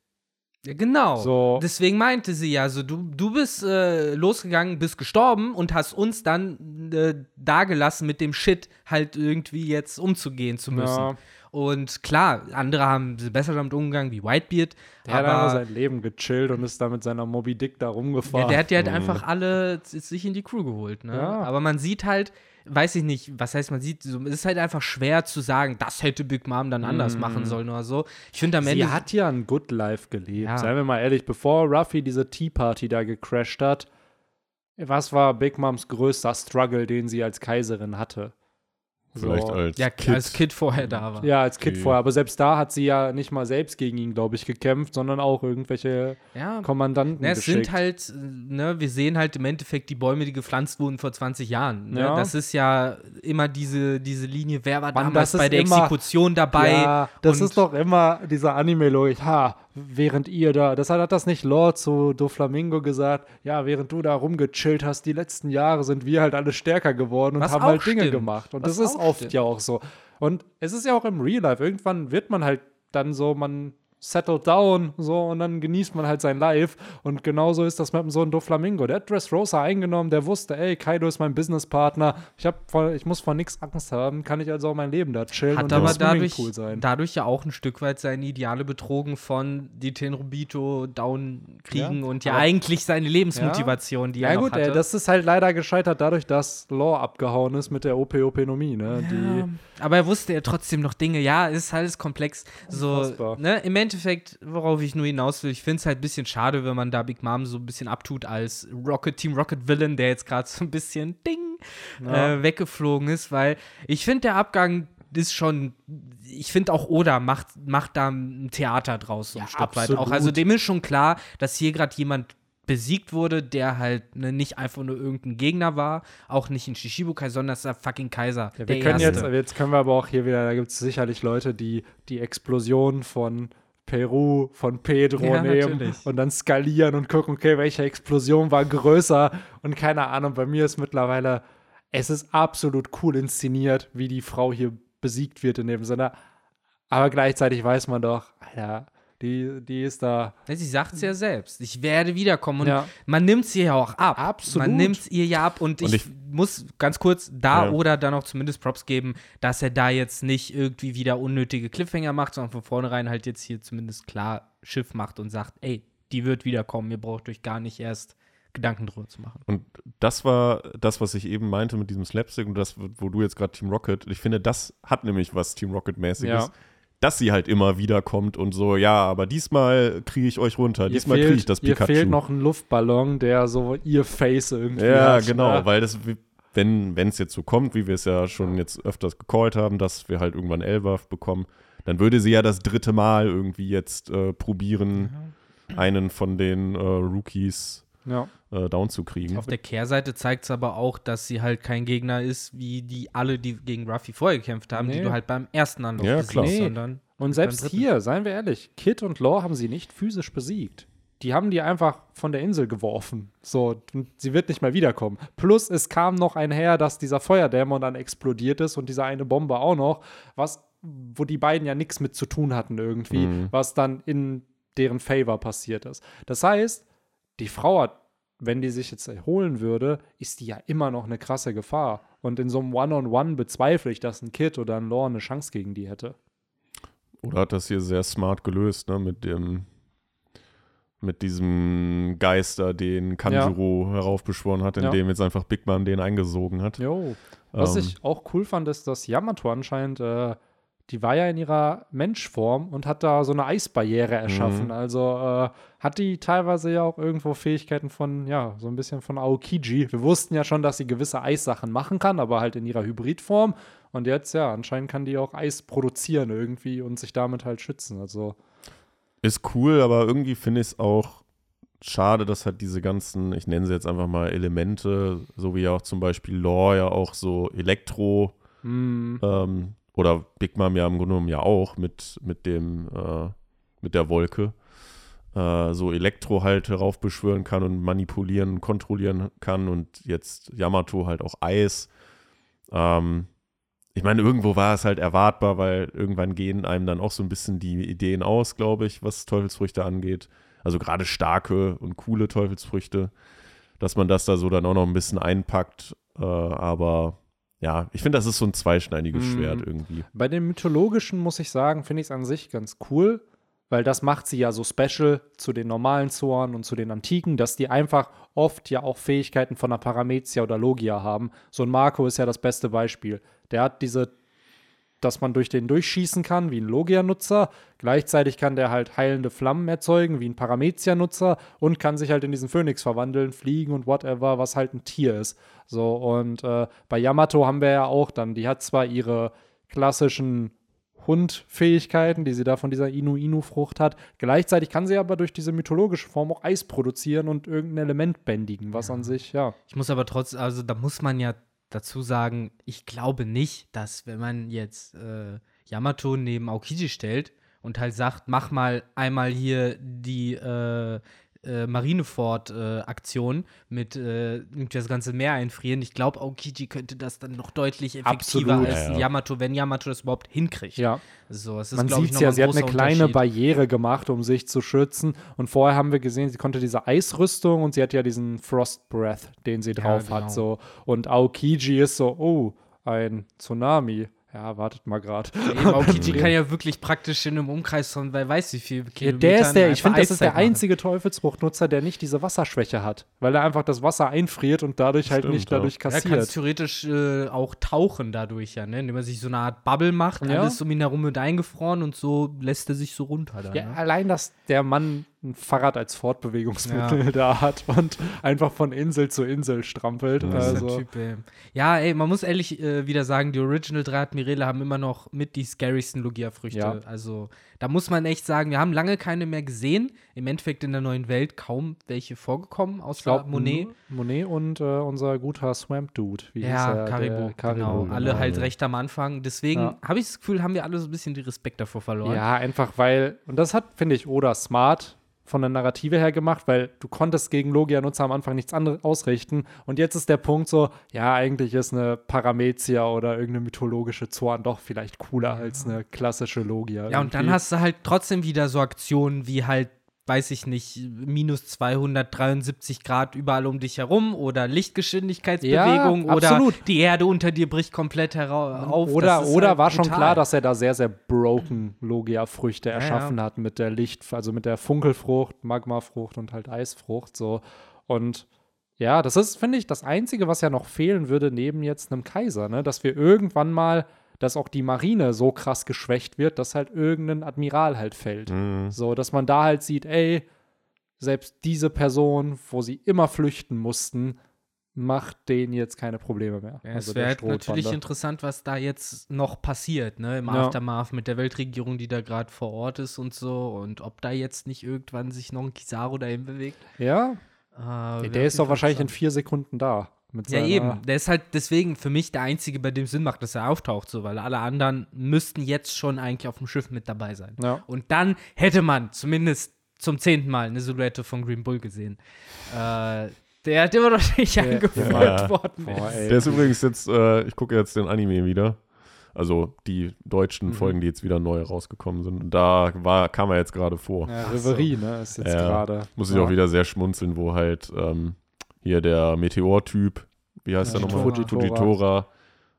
Ja, genau. So. Deswegen meinte sie ja, so du, du bist äh, losgegangen, bist gestorben und hast uns dann äh, dagelassen, mit dem Shit halt irgendwie jetzt umzugehen zu müssen. Ja. Und klar, andere haben besser damit umgegangen, wie Whitebeard. Der hat einfach aber sein Leben gechillt und ist da mit seiner Moby Dick da ja, rumgefahren. der hat ja halt einfach alle sich in die Crew geholt. Ne? Ja. Aber man sieht halt, weiß ich nicht, was heißt man sieht, es ist halt einfach schwer zu sagen, das hätte Big Mom dann anders machen sollen oder so. Ich finde am Ende. Sie hat ja ein Good Life gelebt. Ja. Seien wir mal ehrlich, bevor Ruffy diese Tea Party da gecrashed hat, was war Big Moms größter Struggle, den sie als Kaiserin hatte? Vielleicht So. als ja, Kind. als Kid vorher da war. Ja, als Kind Okay. vorher. Aber selbst da hat sie ja nicht mal selbst gegen ihn, glaube ich, gekämpft, sondern auch irgendwelche Ja. Kommandanten Na, es geschickt. sind halt, ne, wir sehen halt im Endeffekt die Bäume, die gepflanzt wurden vor 20 Jahren. Ne? Ja. Das ist ja immer diese, diese Linie, wer war Mann, damals das bei der immer- Exekution dabei? Ja, das und- ist doch immer diese Anime-Logik. Ha, während ihr da, das hat, hat das nicht Lord zu Doflamingo gesagt, ja, während du da rumgechillt hast, die letzten Jahre sind wir halt alle stärker geworden und Was haben halt Dinge stimmt. gemacht. Und Was das ist auch oft ja auch so. Und es ist ja auch im Real Life. Irgendwann wird man halt dann so, man settled down so und dann genießt man halt sein Life. Und genauso ist das mit dem Sohn Doflamingo. Der hat Dressrosa eingenommen, der wusste, ey, Kaido ist mein Businesspartner. Ich, hab ich muss vor nichts Angst haben, kann ich also auch mein Leben da chillen Hat und aber dadurch, Swimmingpool sein. dadurch ja auch ein Stück weit seine Ideale betrogen von die Tenrobito down kriegen Ja, und ja eigentlich seine Lebensmotivation, die Ja er noch gut, hatte. ey, das ist halt leider gescheitert dadurch, dass Law abgehauen ist mit der OP-Openomie, ne? Ja, Die, aber er wusste ja trotzdem noch Dinge. Ja, ist alles komplex. So, Unfassbar. ne? Im Endeffekt, worauf ich nur hinaus will, ich finde es halt ein bisschen schade, wenn man da Big Mom so ein bisschen abtut als Rocket Team Rocket Villain, der jetzt gerade <laughs> so ein bisschen Ding Ja. äh, weggeflogen ist, weil ich finde, der Abgang ist schon, ich finde auch Oda macht, macht da ein Theater draus, so ein Ja, Stück weit auch. Also dem ist schon klar, dass hier gerade jemand besiegt wurde, der halt ne, nicht einfach nur irgendein Gegner war, auch nicht ein Shishibukai, sondern das ist der fucking Kaiser. Ja, wir können Erste. jetzt, jetzt können wir aber auch hier wieder, da gibt es sicherlich Leute, die die Explosion von Peru, von Pedro Ja, nehmen natürlich. und dann skalieren und gucken, okay, welche Explosion war größer und keine Ahnung, bei mir ist mittlerweile, es ist absolut cool inszeniert, wie die Frau hier besiegt wird in dem Sinne, aber gleichzeitig weiß man doch, Alter, die, die ist da, Sie sagt es ja selbst. Ich werde wiederkommen. Und Ja. man nimmt es ihr ja auch ab. Absolut. Man nimmt es ihr ja ab. Und, Und ich, ich- muss ganz kurz da Ja. oder dann auch zumindest Props geben, dass er da jetzt nicht irgendwie wieder unnötige Cliffhanger macht, sondern von vornherein halt jetzt hier zumindest klar Schiff macht und sagt, ey, die wird wiederkommen. Ihr braucht euch gar nicht erst Gedanken drüber zu machen. Und das war das, was ich eben meinte mit diesem Slapstick und das, wo du jetzt gerade Team Rocket, ich finde, das hat nämlich was Team Rocket-mäßiges. Ja. Dass sie halt immer wiederkommt und so, ja, aber diesmal kriege ich euch runter, ihr diesmal kriege ich das ihr Pikachu. fehlt noch ein Luftballon, der so ihr Face irgendwie ja, hat. genau, ne? weil das, wenn es jetzt so kommt, wie wir es ja schon jetzt öfters gecallt haben, dass wir halt irgendwann Elwaf bekommen, dann würde sie ja das dritte Mal irgendwie jetzt äh, probieren, einen von den äh, Rookies Ja. Äh, down zu kriegen. Auf der Kehrseite zeigt es aber auch, dass sie halt kein Gegner ist, wie die alle, die gegen Ruffy vorher gekämpft haben, die Nee. du halt beim ersten Anlauf Ja, besiegst, klar. Nee. sondern Und selbst hier, seien wir ehrlich, Kid und Law haben sie nicht physisch besiegt. Die haben die einfach von der Insel geworfen. So, und sie wird nicht mehr wiederkommen. Plus, es kam noch einher, dass dieser Feuerdämon dann explodiert ist und diese eine Bombe auch noch, was, wo die beiden ja nichts mit zu tun hatten irgendwie, Mhm. was dann in deren Favor passiert ist. Das heißt, die Frau hat, wenn die sich jetzt erholen würde, ist die ja immer noch eine krasse Gefahr. Und in so einem One-on-One bezweifle ich, dass ein Kid oder ein Law eine Chance gegen die hätte. Oder hat das hier sehr smart gelöst, ne, mit dem mit diesem Geister, den Kanjuro heraufbeschworen hat, Ja. indem jetzt einfach Big Mom den eingesogen hat. Jo. Was Ähm, ich auch cool fand, ist, dass Yamato anscheinend, äh, die war ja in ihrer Menschform und hat da so eine Eisbarriere erschaffen. Mhm. Also äh, hat die teilweise ja auch irgendwo Fähigkeiten von, ja, so ein bisschen von Aokiji. Wir wussten ja schon, dass sie gewisse Eissachen machen kann, aber halt in ihrer Hybridform. Und jetzt, ja, anscheinend kann die auch Eis produzieren irgendwie und sich damit halt schützen. Also, Ist cool, aber irgendwie finde ich es auch schade, dass halt diese ganzen, ich nenne sie jetzt einfach mal Elemente, so wie auch zum Beispiel Lore ja auch so Elektro hm, ähm, oder Big Mom ja im Grunde genommen ja auch mit, mit dem, äh, mit der Wolke, äh, so Elektro halt heraufbeschwören kann und manipulieren und kontrollieren kann und jetzt Yamato halt auch Eis. Ähm, ich meine, irgendwo war es halt erwartbar, weil irgendwann gehen einem dann auch so ein bisschen die Ideen aus, glaube ich, was Teufelsfrüchte angeht. Also gerade starke und coole Teufelsfrüchte, dass man das da so dann auch noch ein bisschen einpackt. Äh, aber ja, ich finde, das ist so ein zweischneidiges Mhm. Schwert irgendwie. Bei den mythologischen muss ich sagen, finde ich es an sich ganz cool, weil das macht sie ja so special zu den normalen Zoren und zu den antiken, dass die einfach oft ja auch Fähigkeiten von einer Paramezia oder Logia haben. So ein Marco ist ja das beste Beispiel. Der hat diese, dass man durch den durchschießen kann, wie ein Logia-Nutzer. Gleichzeitig kann der halt heilende Flammen erzeugen, wie ein Paramezia-Nutzer und kann sich halt in diesen Phönix verwandeln, fliegen und whatever, was halt ein Tier ist. So, und äh, bei Yamato haben wir ja auch dann, die hat zwar ihre klassischen Hundfähigkeiten, die sie da von dieser Inu-Inu-Frucht hat. Gleichzeitig kann sie aber durch diese mythologische Form auch Eis produzieren und irgendein Element bändigen, was an sich, ja. Ich muss aber trotz, also da muss man ja dazu sagen, ich glaube nicht, dass wenn man jetzt äh, Yamato neben Aokiji stellt und halt sagt, mach mal einmal hier die äh, äh, Marineford-Aktion mit äh, das ganze Meer einfrieren. Ich glaube, Aokiji könnte das dann noch deutlich effektiver Absolut. als Ja, ja. Yamato, wenn Yamato das überhaupt hinkriegt. Ja, So, es ist, man sieht noch ja, sie hat eine kleine. Barriere gemacht, um sich zu schützen. Und vorher haben wir gesehen, sie konnte diese Eisrüstung und sie hat ja diesen Frost Breath, den sie Ja, drauf genau. hat. So. Und Aokiji ist so, oh, ein Tsunami. Ja, wartet mal gerade. Nee, <laughs> Aokiji kann ja wirklich praktisch in einem Umkreis von, wer weiß wie viel Ja, Kilometern der ist der, ich finde, das ist der einzige Teufelsfruchtnutzer, der nicht diese Wasserschwäche hat, weil er einfach das Wasser einfriert und dadurch halt Stimmt, nicht ja. dadurch Er kann kassiert. theoretisch äh, auch tauchen dadurch, ja, ne? indem er sich so eine Art Bubble macht, Ja. alles um ihn herum wird eingefroren und so lässt er sich so runter. Dann, Ja, ne? allein, dass der Mann ein Fahrrad als Fortbewegungsmittel <laughs> da hat und einfach von Insel zu Insel strampelt. Ist Also, Typ, ey. Ja, ey, man muss ehrlich äh, wieder sagen, die Original drei Admirale haben immer noch mit die scarysten Logia-Früchte. Ja. Also, da muss man echt sagen, wir haben lange keine mehr gesehen. Im Endeffekt in der neuen Welt kaum welche vorgekommen, außer glaube, Monet. Monet und äh, unser guter Swamp Dude. Wie Ja, Der genau. genau. Alle halt ja. recht am Anfang. Deswegen Ja. habe ich das Gefühl, haben wir alle so ein bisschen die Respekt davor verloren. Ja, einfach weil, und das hat, finde ich, Oda smart von der Narrative her gemacht, weil du konntest gegen Logia-Nutzer am Anfang nichts anderes ausrichten. Und jetzt ist der Punkt so, ja, eigentlich ist eine Paramezia oder irgendeine mythologische Zorn doch vielleicht cooler als eine klassische Logia. Ja, und dann irgendwie. hast du halt trotzdem wieder so Aktionen wie halt, weiß ich nicht, minus 273 Grad überall um dich herum oder Lichtgeschwindigkeitsbewegung Ja, oder die Erde unter dir bricht komplett hera- auf. Oder, oder halt war schon klar, dass er da sehr, sehr broken Logia-Früchte ja. erschaffen hat mit der Licht, also mit der Funkelfrucht, Magmafrucht und halt Eisfrucht so. Und ja, das ist, finde ich, das Einzige, was ja noch fehlen würde, neben jetzt einem Kaiser, ne? Dass wir irgendwann mal, dass auch die Marine so krass geschwächt wird, dass halt irgendein Admiral halt fällt. Mhm. So, dass man da halt sieht, ey, selbst diese Person, wo sie immer flüchten mussten, macht denen jetzt keine Probleme mehr. Ja, Also es wäre halt natürlich interessant, was da jetzt noch passiert, ne? Im Ja. Aftermath mit der Weltregierung, die da gerade vor Ort ist und so. Und ob da jetzt nicht irgendwann sich noch ein Kizaru dahin bewegt. Ja, Äh, der ist doch wahrscheinlich in vier Sekunden da. Mit Ja, eben. Der ist halt deswegen für mich der Einzige, bei dem Sinn macht, dass er auftaucht, so, weil alle anderen müssten jetzt schon eigentlich auf dem Schiff mit dabei sein. Ja. Und dann hätte man zumindest zum zehnten Mal eine Silhouette von Green Bull gesehen. Äh, der hat immer noch nicht angeführt Ja. worden. Boah, ey. Der ist übrigens jetzt, äh, ich gucke jetzt den Anime wieder. Also die deutschen Mhm. Folgen, die jetzt wieder neu rausgekommen sind. Und da war, kam er jetzt gerade vor. ja, Ach so. Reverie, ne, ist jetzt Ja. gerade. Muss ich ja. auch wieder sehr schmunzeln, wo halt ähm, hier der Meteor-Typ, wie heißt der Ja, nochmal? Fujitora. Fujitora,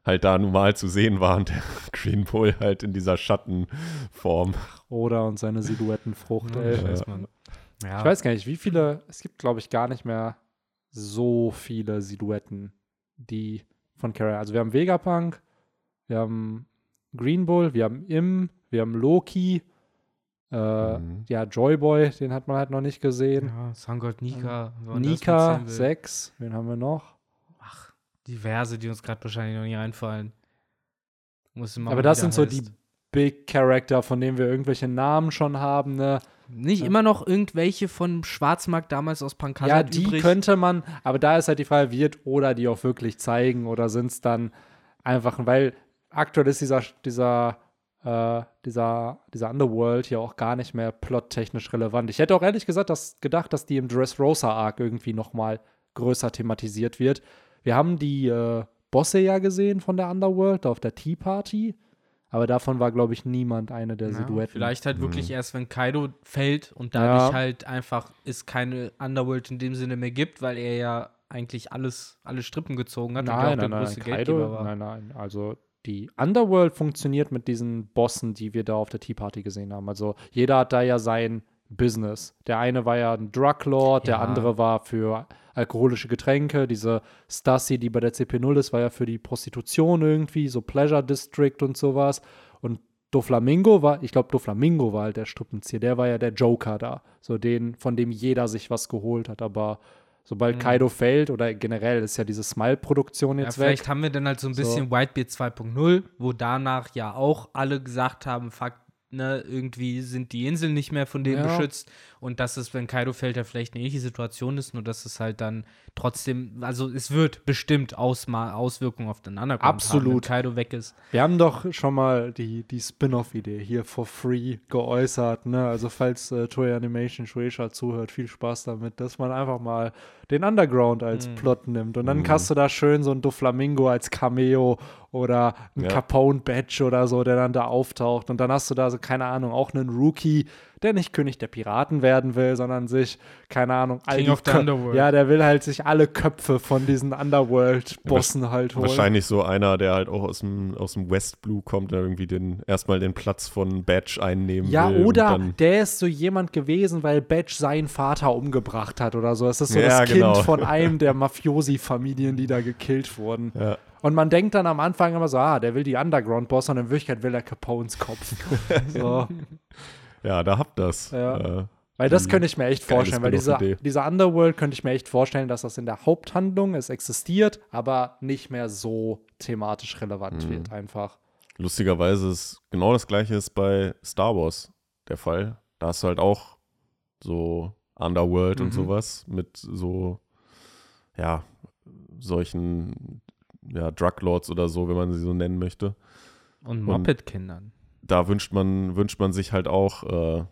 halt da nun mal zu sehen war und der <laughs> Green Bull halt in dieser Schattenform. Oder und seine Silhouettenfrucht, Ja, ey. ich weiß. Ja. Ich weiß gar nicht, wie viele, es gibt, glaube ich, gar nicht mehr so viele Silhouetten, die von Kara. Also wir haben Vegapunk, wir haben Green Bull, wir haben Im, wir haben Loki, äh, Mhm. ja, Joyboy, den hat man halt noch nicht gesehen. Ja, Sangold Nika. das Nika, mitzählen will. 6, wen haben wir noch? Ach, diverse, die uns gerade wahrscheinlich noch nie einfallen. Aber das sind so heißt. die Big Character, von denen wir irgendwelche Namen schon haben, ne? Nicht immer noch irgendwelche von Schwarzmarkt damals aus Pankasat Ja, die übrig? könnte man, aber da ist halt die Frage, wird oder die auch wirklich zeigen oder sind es dann einfach, weil aktuell ist dieser, dieser, äh, dieser, dieser Underworld hier auch gar nicht mehr plottechnisch relevant. Ich hätte auch ehrlich gesagt das gedacht, dass die im Dressrosa-Arc irgendwie noch mal größer thematisiert wird. Wir haben die äh, Bosse ja gesehen von der Underworld auf der Tea Party, aber davon war, glaube ich, niemand eine der Ja, Silhouetten. vielleicht halt wirklich Mhm. erst, wenn Kaido fällt und dadurch Ja. halt einfach es keine Underworld in dem Sinne mehr gibt, weil er ja eigentlich alles, alle Strippen gezogen hat und ja auch Nein, der nein, nein, größte Kaido, Geldgeber war. nein, nein. Also die Underworld funktioniert mit diesen Bossen, die wir da auf der Tea Party gesehen haben. Also jeder hat da ja sein Business. Der eine war ja ein Drug Lord, der Ja. andere war für alkoholische Getränke. Diese Stassi, die bei der CP0 ist, war ja für die Prostitution irgendwie, so Pleasure District und sowas. Und Doflamingo war, ich glaube, Doflamingo war halt der Strippenzieher. Der war ja der Joker da. So den, von dem jeder sich was geholt hat. Aber sobald Mhm. Kaido fällt oder generell ist ja diese Smile-Produktion Ja, jetzt vielleicht weg. haben wir dann halt so ein So. bisschen Whitebeard 2.0, wo danach ja auch alle gesagt haben, fuck, ne, irgendwie sind die Inseln nicht mehr von denen Ja. beschützt und dass es, wenn Kaido fällt, ja vielleicht eine ähnliche Situation ist, nur dass es halt dann trotzdem, also es wird bestimmt Ausma Auswirkungen auf den Underground haben, wenn Absolut. Kaido weg ist. Wir haben doch schon mal die, die Spin-off-Idee hier for free geäußert. Ne? Also falls äh, Toei Animation Shueisha zuhört, viel Spaß damit, dass man einfach mal den Underground als Mhm. Plot nimmt. Und dann Mhm. kannst du da schön so ein Doflamingo als Cameo oder ein Ja. Capone-Badge oder so, der dann da auftaucht. Und dann hast du da so, keine Ahnung, auch einen Rookie, der nicht König der Piraten werden will, sondern sich, keine Ahnung, King of the Underworld. Ja, der will halt sich alle Köpfe von diesen Underworld-Bossen halt holen. Wahrscheinlich so einer, der halt auch aus dem, aus dem West Blue kommt, der irgendwie den, erstmal den Platz von Badge einnehmen Ja, will. oder und dann, der ist so jemand gewesen, weil Badge seinen Vater umgebracht hat oder so. Es ist so Ja, das genau. Kind von einem der <laughs> Mafiosi-Familien, die da gekillt wurden. ja. Und man denkt dann am Anfang immer so, ah, der will die Underground-Boss und in Wirklichkeit will er Capones Kopf. <laughs> so. Ja, da habt das. Ja. Äh, Weil das könnte ich mir echt vorstellen, weil diese, diese Underworld könnte ich mir echt vorstellen, dass das in der Haupthandlung es existiert, aber nicht mehr so thematisch relevant Mhm. wird einfach. lustigerweise ist genau das gleiche ist bei Star Wars der Fall. Da hast du halt auch so Underworld Mhm. und sowas mit so, ja, solchen ja, Druglords oder so, wenn man sie so nennen möchte. Und Moped-Kindern. Da wünscht man, wünscht man sich halt auch, äh,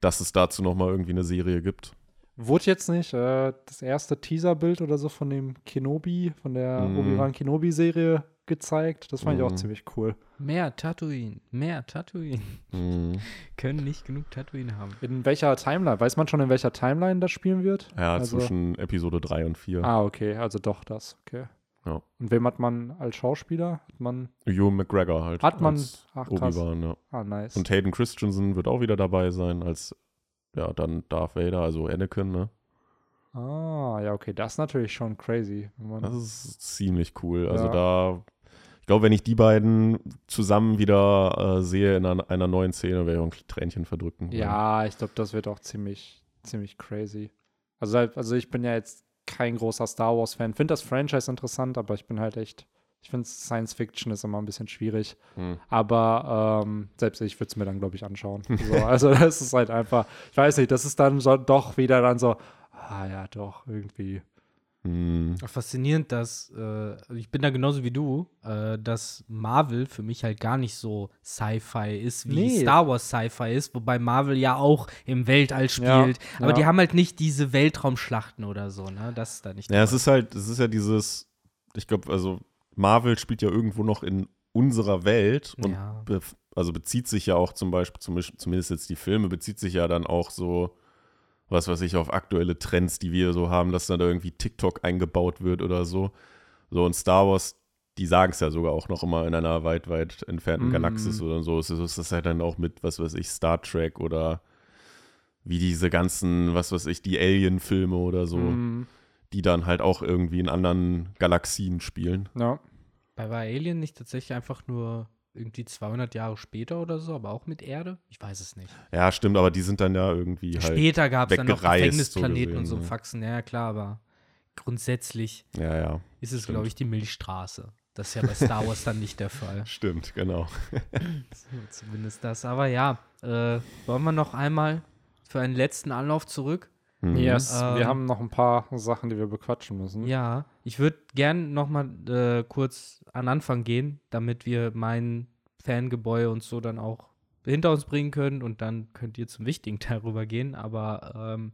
dass es dazu nochmal irgendwie eine Serie gibt. Wurde jetzt nicht äh, das erste Teaserbild oder so von dem Kenobi, von der Mhm. Obi-Wan Kenobi-Serie gezeigt? Das fand ich auch Mhm. ziemlich cool. Mehr Tatooine, mehr Tatooine. Mhm. <laughs> Können nicht genug Tatooine haben. In welcher Timeline? Weiß man schon, in welcher Timeline das spielen wird? Ja, Also- zwischen Episode 3 und 4. Ah, okay, also doch das, okay. Ja. Und wem hat man als Schauspieler? Hat man, Ewan McGregor halt. hat man, ach krass, ja. ah nice. Und Hayden Christensen wird auch wieder dabei sein als, ja, dann Darth Vader, also Anakin, ne? Ah, ja, okay, das ist natürlich schon crazy. Das ist ziemlich cool. Also Ja. da, ich glaube, wenn ich die beiden zusammen wieder äh, sehe in einer, einer neuen Szene, werde ich ein Tränchen verdrücken. ja, ich glaube, das wird auch ziemlich, ziemlich crazy. Also, also ich bin ja jetzt kein großer Star Wars-Fan. Finde das Franchise interessant, aber ich bin halt echt, ich finde Science Fiction ist immer ein bisschen schwierig. Hm. Aber ähm, selbst ich würde es mir dann, glaube ich, anschauen. <laughs> So, also das ist halt einfach, ich weiß nicht, das ist dann so, doch wieder dann so, ah ja, doch, irgendwie. Hm. Faszinierend, dass äh, ich bin da genauso wie du, äh, dass Marvel für mich halt gar nicht so Sci-Fi ist, wie Nee. Star Wars Sci-Fi ist, wobei Marvel ja auch im Weltall spielt. Ja, aber ja. die haben halt nicht diese Weltraumschlachten oder so, ne? Das ist da nicht. Ja, es ist halt, es ist ja dieses, ich glaube, also Marvel spielt ja irgendwo noch in unserer Welt und ja. be also bezieht sich ja auch zum Beispiel, zum, zumindest jetzt die Filme, bezieht sich ja dann auch so, was weiß ich, auf aktuelle Trends, die wir so haben, dass dann da irgendwie TikTok eingebaut wird oder so. So und Star Wars, die sagen es ja sogar auch noch immer in einer weit, weit entfernten Mhm. Galaxis oder so. Es ist, ist halt dann auch mit, was weiß ich, Star Trek oder wie diese ganzen, was weiß ich, die Alien-Filme oder so, Mm, die dann halt auch irgendwie in anderen Galaxien spielen. ja. Bei war Alien nicht tatsächlich einfach nur irgendwie 200 Jahre später oder so, aber auch mit Erde? Ich weiß es nicht. Ja, stimmt, aber die sind dann ja irgendwie halt. Später gab es dann noch Gefängnisplaneten so und so gesehen, ne? Faxen, ja klar, aber grundsätzlich Ja, ja. ist es, glaube ich, die Milchstraße. Das ist ja bei Star Wars dann nicht der Fall. <laughs> Stimmt, genau. <laughs> So, zumindest das. Aber ja, äh, wollen wir noch einmal für einen letzten Anlauf zurück? Mhm. Yes, Ähm, wir haben noch ein paar Sachen, die wir bequatschen müssen. Ja, ich würde gern noch mal äh, kurz an Anfang gehen, damit wir mein Fangebäude und so dann auch hinter uns bringen können und dann könnt ihr zum wichtigen <laughs> Teil rübergehen. Aber ähm,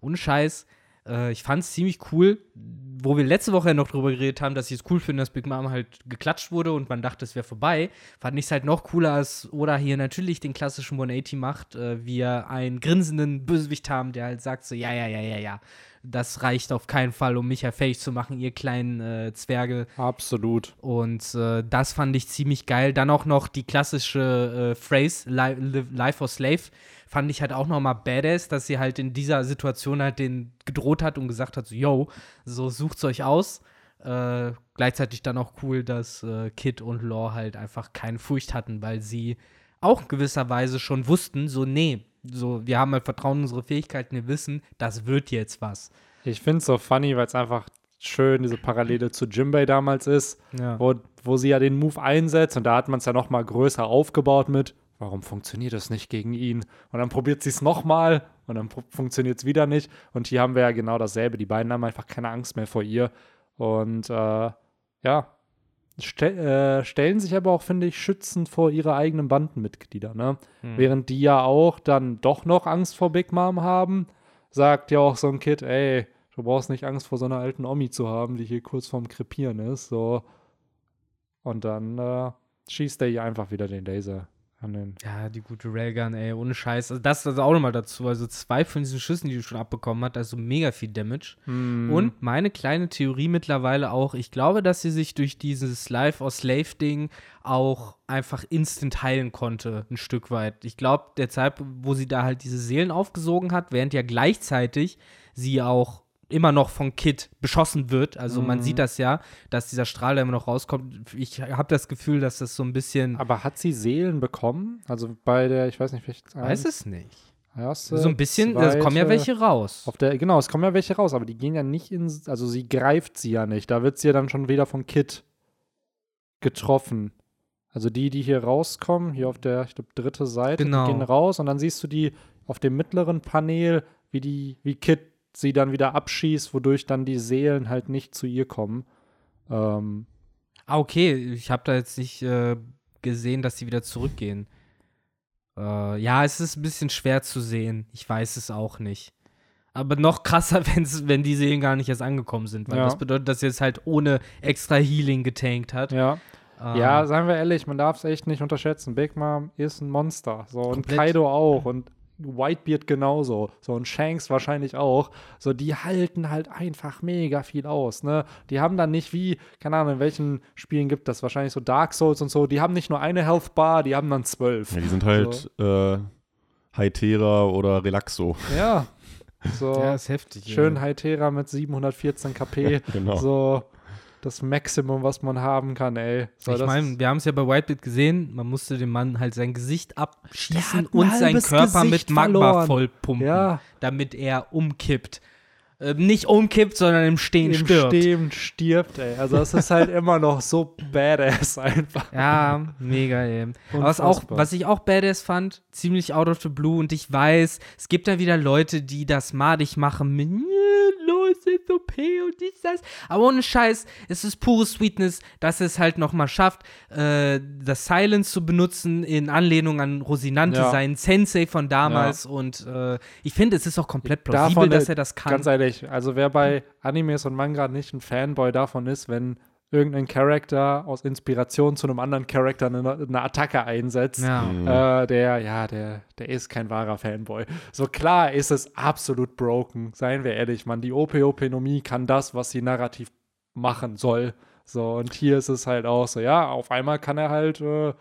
ohne Scheiß, äh, ich fand es ziemlich cool, wo wir letzte Woche noch drüber geredet haben, dass ich es cool finde, dass Big Mom halt geklatscht wurde und man dachte, es wäre vorbei. Fand ich es halt noch cooler, als Oda hier natürlich den klassischen 180 macht, äh, wir einen grinsenden Bösewicht haben, der halt sagt so, ja, ja, ja, ja, ja. Das reicht auf keinen Fall, um mich ja fähig zu machen, ihr kleinen äh, Zwerge. Absolut. Und äh, das fand ich ziemlich geil. Dann auch noch die klassische äh, Phrase, li Life for Slave, fand ich halt auch noch mal badass, dass sie halt in dieser Situation halt den gedroht hat und gesagt hat, so, yo, so sucht's euch aus. Äh, gleichzeitig dann auch cool, dass äh, Kid und Law halt einfach keine Furcht hatten, weil sie auch gewisserweise schon wussten, so, nee, so, wir haben halt Vertrauen in unsere Fähigkeiten, wir wissen, das wird jetzt was. Ich finde es so funny, weil es einfach schön diese Parallele zu Jimbei damals ist, Ja. wo, wo sie ja den Move einsetzt und da hat man es ja noch mal größer aufgebaut mit, warum funktioniert das nicht gegen ihn? Und dann probiert sie es noch mal und dann funktioniert es wieder nicht. Und hier haben wir ja genau dasselbe. Die beiden haben einfach keine Angst mehr vor ihr. Und äh, ja, Ste äh, stellen sich aber auch, finde ich, schützend vor ihre eigenen Bandenmitglieder. Ne? Hm. Während die ja auch dann doch noch Angst vor Big Mom haben, sagt ja auch so ein Kid, ey, du brauchst nicht Angst vor so einer alten Omi zu haben, die hier kurz vorm Krepieren ist. So. Und dann äh, schießt er ihr einfach wieder den Laser an den. Ja, die gute Railgun, ey, ohne Scheiß. Also das also auch nochmal dazu. Also zwei von diesen Schüssen, die du schon abbekommen hast, also mega viel Damage. Mhm. Und meine kleine Theorie mittlerweile auch, ich glaube, dass sie sich durch dieses Life or Slave-Ding auch einfach instant heilen konnte, ein Stück weit. Ich glaube, der Zeit, wo sie da halt diese Seelen aufgesogen hat, während ja gleichzeitig sie auch immer noch von Kid beschossen wird. Also man Mhm. sieht das ja, dass dieser Strahl da immer noch rauskommt. Ich habe das Gefühl, dass das so ein bisschen. Aber hat sie Seelen bekommen? Also bei der, ich weiß nicht, welche weiß es nicht. erste, So ein bisschen, es kommen ja welche raus. Auf der, genau, es kommen ja welche raus, aber die gehen ja nicht ins, also sie greift sie ja nicht. Da wird sie ja dann schon wieder von Kit getroffen. Also die, die hier rauskommen, hier auf der, ich glaube, dritte Seite, Genau. die gehen raus und dann siehst du die auf dem mittleren Panel, wie die, wie Kit sie dann wieder abschießt, wodurch dann die Seelen halt nicht zu ihr kommen. Ähm, Ah, okay. Ich habe da jetzt nicht äh, gesehen, dass sie wieder zurückgehen. Äh, ja, es ist ein bisschen schwer zu sehen. Ich weiß es auch nicht. Aber noch krasser, <laughs> wenn's, wenn die Seelen gar nicht erst angekommen sind. Weil Ja. das bedeutet, dass sie jetzt halt ohne extra Healing getankt hat. ja. Ähm, Ja, seien wir ehrlich, man darf es echt nicht unterschätzen. Big Mom ist ein Monster. So, und. Kaido auch. Und Whitebeard genauso. So, und Shanks wahrscheinlich auch. So, die halten halt einfach mega viel aus, ne? Die haben dann nicht wie, keine Ahnung, in welchen Spielen gibt das? Wahrscheinlich so Dark Souls und so. Die haben nicht nur eine Health Bar, die haben dann zwölf. Ja, die sind halt äh, Hytera oder Relaxo. Ja. <laughs> So, ja, ist heftig. schön ey. Hytera mit 714 KP. <laughs> Genau. So, das Maximum, was man haben kann, ey. So, ich meine, wir haben es ja bei Whitebeard gesehen, man musste dem Mann halt sein Gesicht abschießen und sein halbes Körper Gesicht mit Magma verloren. vollpumpen, Ja. damit er umkippt. Ähm, nicht umkippt, sondern im Stehen im stirbt. Stehen stirbt, ey. Also es ist halt immer noch so badass einfach. Ja, mega, ey. Aber was, auch, was ich auch badass fand, ziemlich out of the blue und ich weiß, es gibt da wieder Leute, die das madig machen mit "Ja, los, ist OP und dies, das. Aber ohne Scheiß, es ist pure Sweetness, dass es halt nochmal schafft, äh, das Silence zu benutzen in Anlehnung an Rosinante, Ja. seinen Sensei von damals und äh, ich finde, es ist auch komplett plausibel, Davon, dass äh, er das kann. Ganz ehrlich, also wer bei Animes und Manga nicht ein Fanboy davon ist, wenn irgendein Charakter aus Inspiration zu einem anderen Charakter eine, eine Attacke einsetzt, ja. Mhm. äh, der, ja, der, der ist kein wahrer Fanboy. So klar ist es absolut broken, seien wir ehrlich, man. Die OP-Openomie kann das, was sie narrativ machen soll. So, und hier ist es halt auch so, ja, auf einmal kann er halt äh,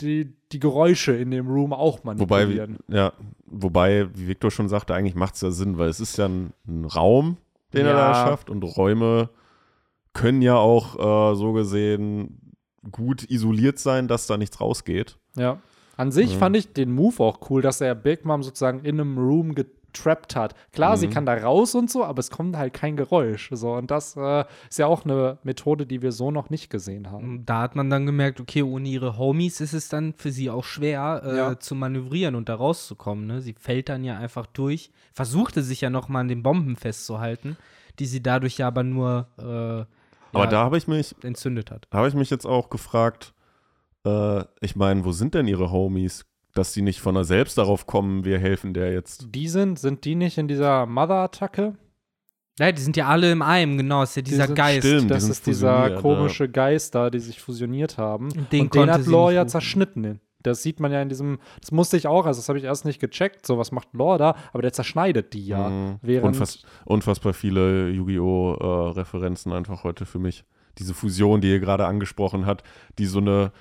die, die Geräusche in dem Room auch Wobei, manipulieren. ja, wobei, wie Victor schon sagte, eigentlich macht es ja Sinn, weil es ist ja ein, ein Raum, den er Ja. da schafft und Räume können ja auch äh, so gesehen gut isoliert sein, dass da nichts rausgeht. Ja. An sich Mhm. fand ich den Move auch cool, dass er Big Mom sozusagen in einem Room getrappt hat. Klar, sie Mhm. kann da raus und so, aber es kommt halt kein Geräusch. So, und das äh, ist ja auch eine Methode, die wir so noch nicht gesehen haben. Da hat man dann gemerkt, okay, ohne ihre Homies ist es dann für sie auch schwer äh, Ja. zu manövrieren und da rauszukommen. Ne? Sie fällt dann ja einfach durch, versuchte sich ja noch mal an den Bomben festzuhalten, die sie dadurch ja aber nur äh, Aber ja, da habe ich mich, entzündet hat. habe ich mich jetzt auch gefragt, äh, ich meine, wo sind denn ihre Homies? Dass die nicht von der selbst darauf kommen, wir helfen der jetzt. Die sind, sind die nicht in dieser Mother-Attacke? Ja, die sind ja alle im Einem, genau, ist ja dieser sind- Geist. Stimmt. die Das sind ist dieser komische Geist da, die sich fusioniert haben. Und den und den hat Lore nicht ja zerschnitten. Das sieht man ja in diesem, das musste ich auch, also das habe ich erst nicht gecheckt, so was macht Lore da, aber der zerschneidet die ja. Mhm. Während, Unfass, unfassbar viele Yu-Gi-Oh! Äh, Referenzen einfach heute für mich. Diese Fusion, die ihr gerade angesprochen hat, die so eine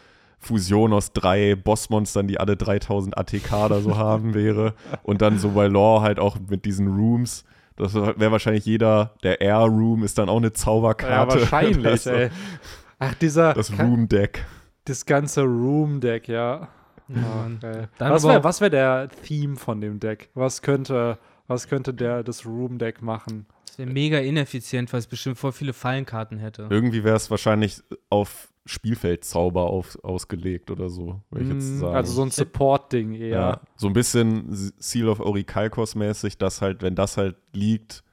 Fusion aus drei Bossmonstern, die alle 3000 ATK oder so haben wäre. Und dann so bei Lore halt auch mit diesen Rooms. Das wäre wahrscheinlich jeder, der Air Room ist dann auch eine ja, Zauberkarte. wahrscheinlich, das, <laughs> ey. Ach, dieser, Das Room Deck. das ganze Room-Deck, ja. Ja. Okay. Dann Was aber wäre was wär der Theme von dem Deck? Was könnte, was könnte der, das Room-Deck machen? Das wäre mega ineffizient, weil es bestimmt voll viele Fallenkarten hätte. Irgendwie wäre es wahrscheinlich auf Spielfeldzauber auf, ausgelegt oder so, würde ich jetzt Mm, sagen. Also so ein Support-Ding eher. Ja, so ein bisschen Seal of Orikalkos mäßig, dass halt, wenn das halt liegt,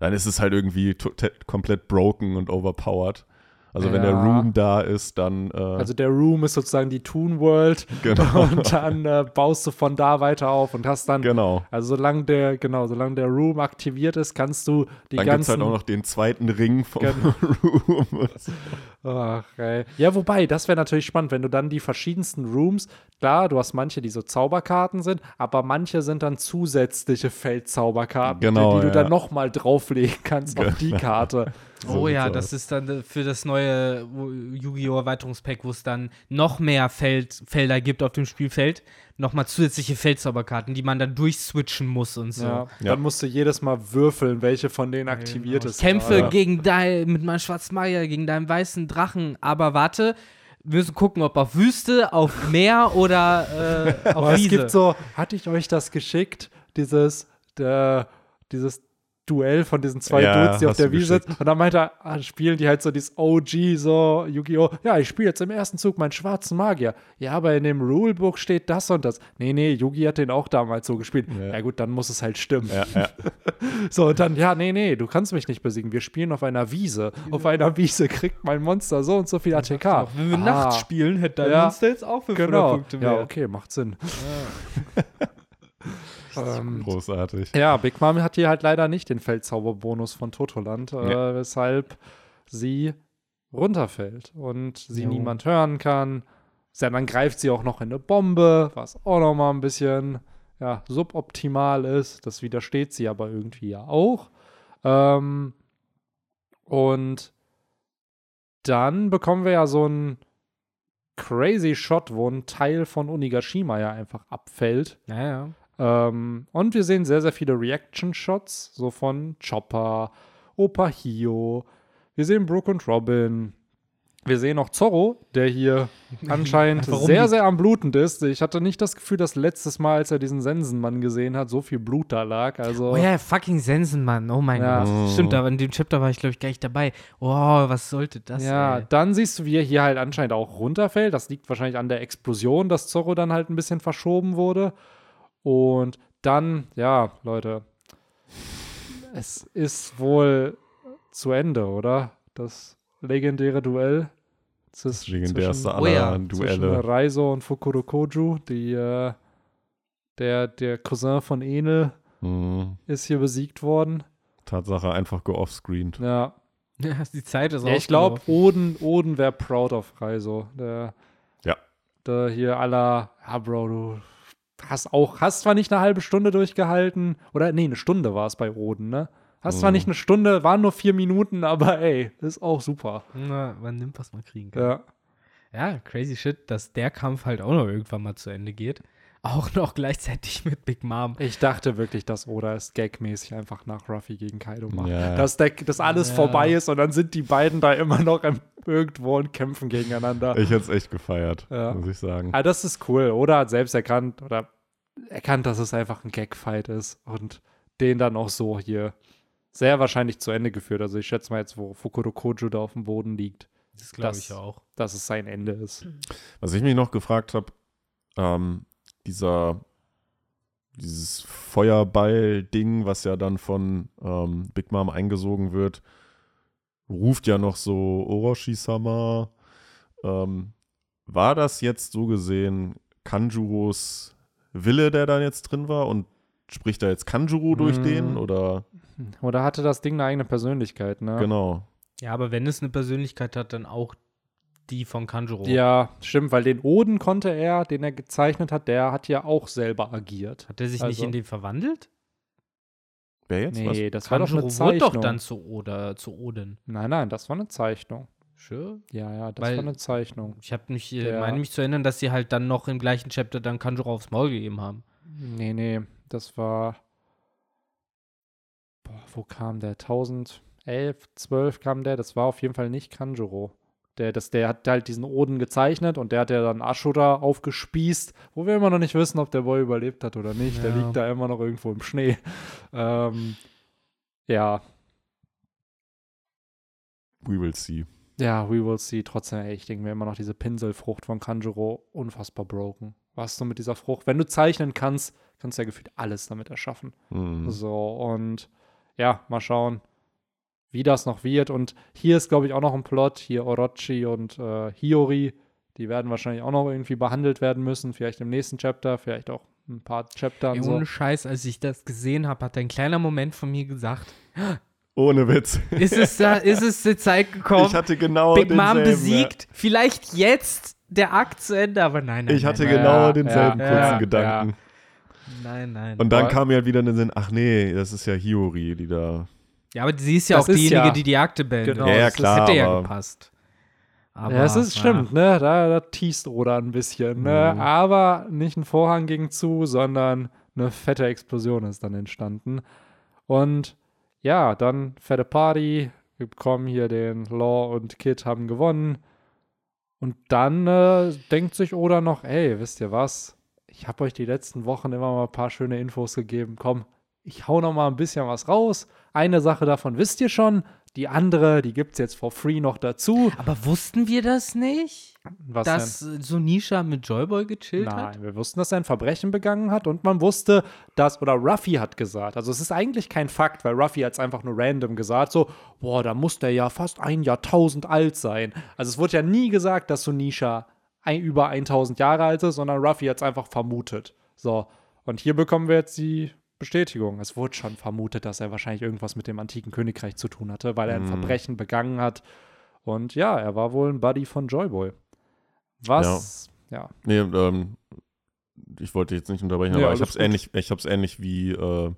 dann ist es halt irgendwie komplett broken und overpowered. Also wenn der Ja. Room da ist, dann äh, Also der Room ist sozusagen die Toon World <laughs> genau. und dann äh, baust du von da weiter auf und hast dann, genau. also solange der, genau, solange der Room aktiviert ist, kannst du die Dann gibt es ganzen. halt auch noch den zweiten Ring vom Genau. <laughs> Room. <laughs> Ach, ey. Ja, wobei, das wäre natürlich spannend, wenn du dann die verschiedensten Rooms, klar, du hast manche, die so Zauberkarten sind, aber manche sind dann zusätzliche Feldzauberkarten, Genau, die, die du ja. dann nochmal drauflegen kannst auf die Karte. So oh ja, das aus. ist dann äh, für das neue Yu-Gi-Oh! Erweiterungspack, wo es dann noch mehr Feld, Felder gibt auf dem Spielfeld, nochmal zusätzliche Feldzauberkarten, die man dann durchswitchen muss und so. Ja. Ja. Dann musst du jedes Mal würfeln, welche von denen aktiviert Genau. ist. Ich kämpfe gerade. gegen dein, mit meinem schwarzen Magier gegen deinen weißen Drachen, aber warte, wir müssen gucken, ob auf Wüste, auf Meer oder äh, <laughs> auf Aber es Wiese. gibt so, hatte ich euch das geschickt, dieses, der, dieses Duell von diesen zwei Ja, Dudes, die auf der Wiese sitzen. Und dann meinte er, ah, spielen die halt so dieses OG, so Yu-Gi-Oh! Ja, ich spiele jetzt im ersten Zug meinen schwarzen Magier. Ja, aber in dem Rulebook steht das und das. Nee, nee, Yugi hat den auch damals so gespielt. Ja. Ja, gut, dann muss es halt stimmen. Ja, ja. <laughs> So, und dann, ja, nee, nee, du kannst mich nicht besiegen. Wir spielen auf einer Wiese. Auf einer Wiese kriegt mein Monster so und so viel ATK. Auch wenn wir Ah, nachts spielen, hätte dein Ja. Monster jetzt auch 500 Genau. Punkte mehr. Ja, okay, macht Sinn. <laughs> ähm, Großartig. ja, Big Mom hat hier halt leider nicht den Feldzauberbonus von Totoland, äh, Ja. weshalb sie runterfällt und sie Jo. niemand hören kann. Ja, dann greift sie auch noch in eine Bombe, was auch noch mal ein bisschen ja, suboptimal ist. Das widersteht sie aber irgendwie ja auch. Ähm, und dann bekommen wir ja so einen crazy Shot, wo ein Teil von Onigashima ja einfach abfällt. Naja. Ähm, und wir sehen sehr, sehr viele Reaction-Shots, so von Chopper, Opa Hio. Wir sehen Brooke und Robin. Wir sehen auch Zorro, der hier <laughs> anscheinend sehr, sehr am Blutend ist. Ich hatte nicht das Gefühl, dass letztes Mal, als er diesen Sensenmann gesehen hat, so viel Blut da lag. Also, Oh ja, fucking Sensenmann. Oh mein Ja. Gott. Stimmt, aber in dem Chapter war ich, glaube ich, gar nicht dabei. Oh, was sollte das ja, ey? dann siehst du, wie er hier halt anscheinend auch runterfällt. Das liegt wahrscheinlich an der Explosion, dass Zorro dann halt ein bisschen verschoben wurde. Und dann, ja, Leute, es ist wohl zu Ende, oder? Das legendäre Duell. Das ist Das legendärste zwischen, Oh ja, aller zwischen Duelle. Raizo und Fukuro Koju, die, äh, der, der Cousin von Enel Mhm. ist hier besiegt worden. Tatsache einfach geoffscreened. Ja, <laughs> Ja, die Zeit ist Ja, ich glaube. Oden, Oden wäre proud of Reiso. Der, Ja. Der hier aller, ja, Bro, du hast auch, hast zwar nicht eine halbe Stunde durchgehalten, oder nee, eine Stunde war es bei Oden, ne? Hast zwar Mhm. nicht eine Stunde, waren nur vier Minuten, <laughs> aber ey, ist auch super. Na, man nimmt, was man kriegen kann. Ja. Ja, crazy shit, dass der Kampf halt auch noch irgendwann mal zu Ende geht. Auch noch gleichzeitig mit Big Mom. Ich dachte wirklich, dass Oda es gagmäßig einfach nach Ruffy gegen Kaido macht. Ja. Dass, der, dass alles Ja. vorbei ist und dann sind die beiden da immer noch im, irgendwo und kämpfen gegeneinander. Ich hätte es echt gefeiert, Ja. muss ich sagen. Ah, das ist cool. Oder hat selbst erkannt oder erkannt, dass es einfach ein Gag-Fight ist und den dann auch so hier sehr wahrscheinlich zu Ende geführt. Also ich schätze mal jetzt, wo Fukuro Kojo da auf dem Boden liegt, Das glaube Das- ich auch. dass es sein Ende ist. Was ich mich noch gefragt habe, ähm, dieser dieses Feuerball-Ding, was ja dann von ähm, Big Mom eingesogen wird, ruft ja noch so Orochi-sama. Ähm, war das jetzt so gesehen Kanjuros Wille, der da jetzt drin war und spricht da jetzt Kanjuro durch Mm. den oder Oder hatte das Ding eine eigene Persönlichkeit, ne? genau. Ja, aber wenn es eine Persönlichkeit hat, dann auch die von Kanjuro. Ja, stimmt, weil den Oden konnte er, den er gezeichnet hat, der hat ja auch selber agiert. Hat er sich Also- nicht in den verwandelt? Wer jetzt? Nee, das war doch eine Kanjuro wurde Zeichnung. doch dann zu, Oda, zu Odin. nein, nein, das war eine Zeichnung. Sure. Ja, ja, das Weil- war eine Zeichnung. Ich habe mich, äh, Der- meine mich zu erinnern, dass sie halt dann noch im gleichen Chapter dann Kanjuro aufs Maul gegeben haben. Nee, nee, das war. Boah, wo kam der? 1011, 12 kam der. Das war auf jeden Fall nicht Kanjuro. Der, das, der hat halt diesen Oden gezeichnet und der hat ja dann Ashura aufgespießt, wo wir immer noch nicht wissen, ob der Boy überlebt hat oder nicht. Der Ja. liegt da immer noch irgendwo im Schnee. <laughs> Ähm, ja, We will see. ja, we will see. Trotzdem, ey, ich denke mir immer noch diese Pinselfrucht von Kanjuro unfassbar broken. Was du mit dieser Frucht, wenn du zeichnen kannst, kannst du ja gefühlt alles damit erschaffen. Mhm. So, und ja, mal schauen, wie das noch wird. Und hier ist, glaube ich, auch noch ein Plot. Hier Orochi und äh, Hiyori, die werden wahrscheinlich auch noch irgendwie behandelt werden müssen. Vielleicht im nächsten Chapter, vielleicht auch ein paar Chapter Ey, und so. ohne Scheiß, als ich das gesehen habe, hat ein kleiner Moment von mir gesagt, Ohne Witz. ist es da, ist es die Zeit gekommen? Ich hatte genau Big Mom denselben, besiegt, vielleicht jetzt der Akt zu Ende, aber nein, Ja. nein, Ich hatte nein, genau Ja, denselben ja, kurzen ja, Gedanken. nein, nein. Und dann Aber- kam mir halt wieder in den Sinn, ach nee, das ist ja Hiyori, die da. Ja, aber sie ist ja Das auch ist diejenige, ja- die die Akte beendet. Genau, ja, ja, das ist- klar, hätte ja gepasst. Aber, ja, es ist stimmt, ne? Da, da teast Oda ein bisschen, ne? Mhm. Aber nicht ein Vorhang ging zu, sondern eine fette Explosion ist dann entstanden. Und ja, dann fette Party. Wir bekommen hier den Law und Kid haben gewonnen. Und dann äh, denkt sich Oda noch, ey, wisst ihr was? Ich habe euch die letzten Wochen immer mal ein paar schöne Infos gegeben. Komm, ich hau noch mal ein bisschen was raus. Eine Sache davon wisst ihr schon. Die andere, die gibt's jetzt for free noch dazu. Aber wussten wir das nicht? Was dass äh, Sonisha mit Joyboy gechillt Nein, hat? wir wussten, dass er ein Verbrechen begangen hat und man wusste, dass, oder Ruffy hat gesagt, also es ist eigentlich kein Fakt, weil Ruffy hat es einfach nur random gesagt, so, boah, da muss der ja fast ein Jahrtausend alt sein. Also es wurde ja nie gesagt, dass Sonisha ein, über 1000 Jahre alt ist, sondern Ruffy hat es einfach vermutet. So, und hier bekommen wir jetzt die Bestätigung. Es wurde schon vermutet, dass er wahrscheinlich irgendwas mit dem antiken Königreich zu tun hatte, weil er ein Mhm. Verbrechen begangen hat. Und ja, er war wohl ein Buddy von Joyboy. Was, ja. Nee, ähm, ich wollte jetzt nicht unterbrechen, Ja, aber ich hab's gut. ähnlich, ich hab's ähnlich wie, äh,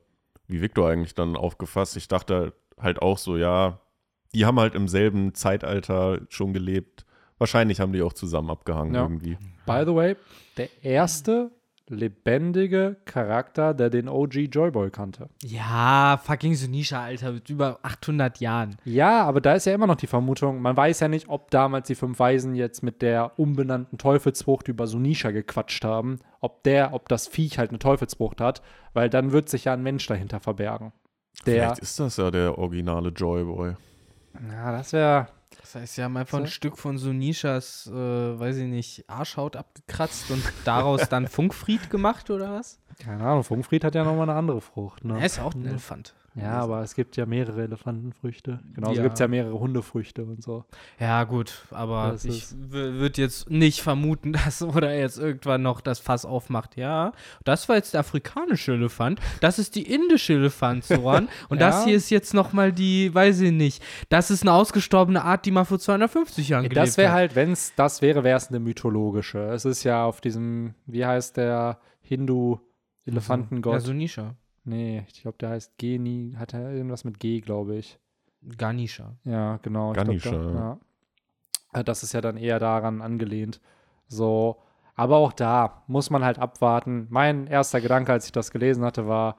wie Victor eigentlich dann aufgefasst. Ich dachte halt auch so, ja, die haben halt im selben Zeitalter schon gelebt. Wahrscheinlich haben die auch zusammen abgehangen Ja. irgendwie. By the way, der erste lebendige Charakter, der den OG Joyboy kannte. Ja, fucking Sonisha, Alter, mit über 800 Jahren. Ja, aber da ist ja immer noch die Vermutung, man weiß ja nicht, ob damals die fünf Weisen jetzt mit der umbenannten Teufelsfrucht über Sunisha gequatscht haben, ob der, ob das Viech halt eine Teufelsfrucht hat, weil dann wird sich ja ein Mensch dahinter verbergen. Der, Vielleicht ist das ja der originale Joyboy. ja, das wäre, Das heißt, sie haben einfach So. ein Stück von Sonishas, äh, weiß ich nicht, Arschhaut abgekratzt und daraus dann <laughs> Funkfried gemacht oder was? keine Ahnung, Funkfried hat ja nochmal eine andere Frucht, ne? Er ist auch ein Elefant. Ja, aber es gibt ja mehrere Elefantenfrüchte. Genauso Ja. gibt es ja mehrere Hundefrüchte und so. Ja, gut, aber Das ich würde jetzt nicht vermuten, <laughs> dass oder jetzt irgendwann noch das Fass aufmacht. Ja, das war jetzt der afrikanische Elefant, das ist die indische Elefantsohren <laughs> und Ja. das hier ist jetzt nochmal die, weiß ich nicht, das ist eine ausgestorbene Art, die mal vor 250 Jahren gelebt Das wäre hat. halt, wenn es das wäre, wäre es eine mythologische. Es ist ja auf diesem, wie heißt der Hindu-Elefantengott? Ja, Sonisha. Nee, ich glaube, der heißt Geni, hat er irgendwas mit G, glaube ich. Ganisha. Ja, genau. ich glaub, Ganesha, da, ja. Äh, Das ist ja dann eher daran angelehnt. So, aber auch da muss man halt abwarten. Mein erster Gedanke, als ich das gelesen hatte, war,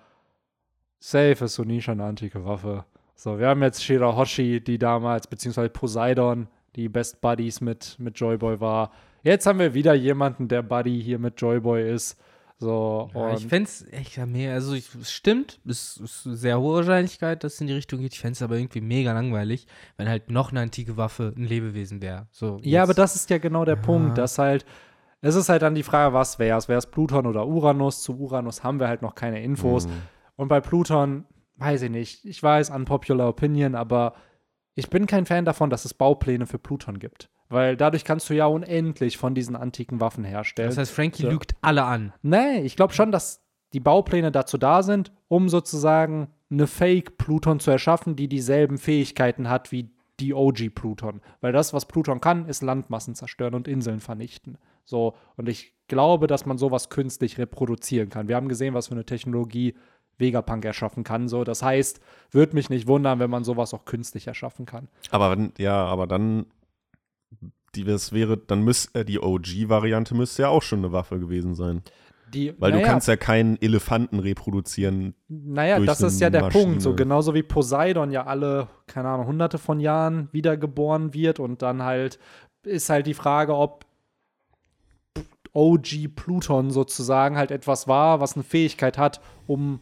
safe ist Sonisha eine antike Waffe. So, wir haben jetzt Shirahoshi, die damals, beziehungsweise Poseidon, die Best Buddies mit, mit Joyboy war. Jetzt haben wir wieder jemanden, der Buddy hier mit Joyboy ist. So, Ja, ich fände es echt mehr, also ich, es stimmt, es ist sehr hohe Wahrscheinlichkeit, dass es in die Richtung geht. Ich fände es aber irgendwie mega langweilig, wenn halt noch eine antike Waffe ein Lebewesen wäre. So, Ja, aber das ist ja genau der Punkt, dass halt, es ist halt dann die Frage, was wäre es? Wäre es Pluton oder Uranus? Zu Uranus haben wir halt noch keine Infos. Mhm. Und bei Pluton, weiß ich nicht, ich weiß, unpopular opinion, aber ich bin kein Fan davon, dass es Baupläne für Pluton gibt. Weil dadurch kannst du ja unendlich von diesen antiken Waffen herstellen. Das heißt, Frankie So. lügt alle an. Nee, ich glaube schon, dass die Baupläne dazu da sind, um sozusagen eine Fake-Pluton zu erschaffen, die dieselben Fähigkeiten hat wie die OG-Pluton. Weil das, was Pluton kann, ist Landmassen zerstören und Inseln vernichten. So, und ich glaube, dass man sowas künstlich reproduzieren kann. Wir haben gesehen, was für eine Technologie Vegapunk erschaffen kann. So, das heißt, würde mich nicht wundern, wenn man sowas auch künstlich erschaffen kann. Aber wenn, ja, aber dann, die, das wäre, dann müsste die OG-Variante müsste ja auch schon eine Waffe gewesen sein. Die, Weil naja, du kannst ja keinen Elefanten reproduzieren. Naja, das ist ja der Maschine. Punkt. So genauso wie Poseidon ja alle, keine Ahnung, hunderte von Jahren wiedergeboren wird und dann halt ist halt die Frage, ob OG Pluton sozusagen halt etwas war, was eine Fähigkeit hat, um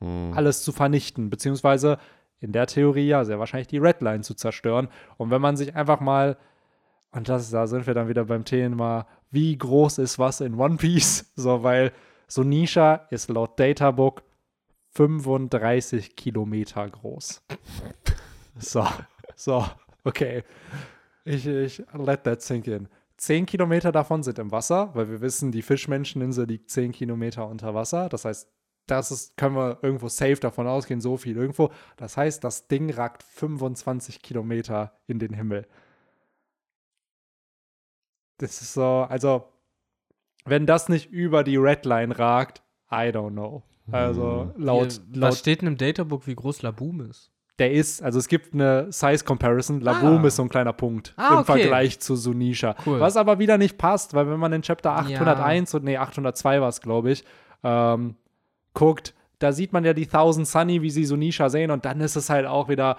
Hm. alles zu vernichten, beziehungsweise in der Theorie ja sehr wahrscheinlich die Redline zu zerstören. Und wenn man sich einfach mal, und das, da sind wir dann wieder beim Thema, wie groß ist was in One Piece? <laughs> So, weil Sonisha ist laut Databook 35 Kilometer groß. <laughs> So, so, okay. Ich, ich let that sink in. Zehn Kilometer davon sind im Wasser, weil wir wissen, die Fischmenscheninsel liegt zehn Kilometer unter Wasser. Das heißt, das ist, können wir irgendwo safe davon ausgehen, so viel irgendwo. Das heißt, das Ding ragt 25 Kilometer in den Himmel. Das ist so, also, wenn das nicht über die Redline ragt, I don't know. Also, laut, Hier, laut was steht denn im Databook, wie groß Laboom ist? der ist, also es gibt eine Size Comparison. Laboom Ah. ist so ein kleiner Punkt Ah, im okay. Vergleich zu Sunisha. Cool. Was aber wieder nicht passt, weil wenn man in Chapter 801 und nee, 802 war es, glaube ich, ähm, guckt, da sieht man ja die Thousand Sunny, wie sie Sunisha sehen und dann ist es halt auch wieder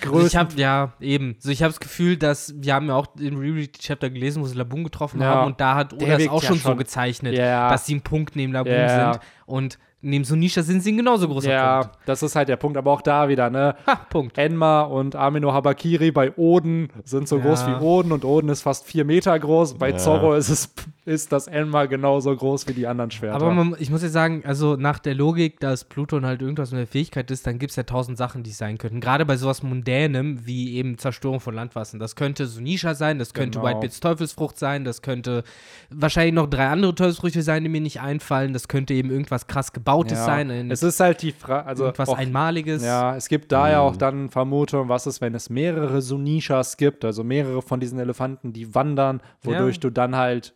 Also größer. ich habe ja eben, so ich habe das Gefühl, dass wir haben ja auch den Reread Chapter gelesen, wo sie Laboon getroffen Ja. haben und da hat Oda es auch ja schon so gezeichnet, Ja. dass sie ein Punkt neben Laboon Ja. sind und neben Sunisha sind sie ein genauso großer ja, Punkt. das ist halt der Punkt, aber auch da wieder, ne? Ha, Punkt. Enma und Amino Habakiri bei Oden sind so Ja. groß wie Oden und Oden ist fast vier Meter groß. Bei Ja. Zorro ist es ist das Enma genauso groß wie die anderen Schwerter. Aber man, ich muss jetzt sagen, also nach der Logik, dass Pluton halt irgendwas mit der Fähigkeit ist, dann gibt es ja tausend Sachen, die es sein könnten. Gerade bei sowas Mundänem wie eben Zerstörung von Landwassern. Das könnte Sunisha sein, das könnte Genau. Whitebeards Teufelsfrucht sein, das könnte wahrscheinlich noch drei andere Teufelsfrüchte sein, die mir nicht einfallen. Das könnte eben irgendwas krass Gebautes Ja. sein, ein, Es ist halt die Frage, also auch, Einmaliges. ja, es gibt da ja Mhm. auch dann Vermutungen, was ist, wenn es mehrere Sunishas gibt, also mehrere von diesen Elefanten, die wandern, wodurch Ja. du dann halt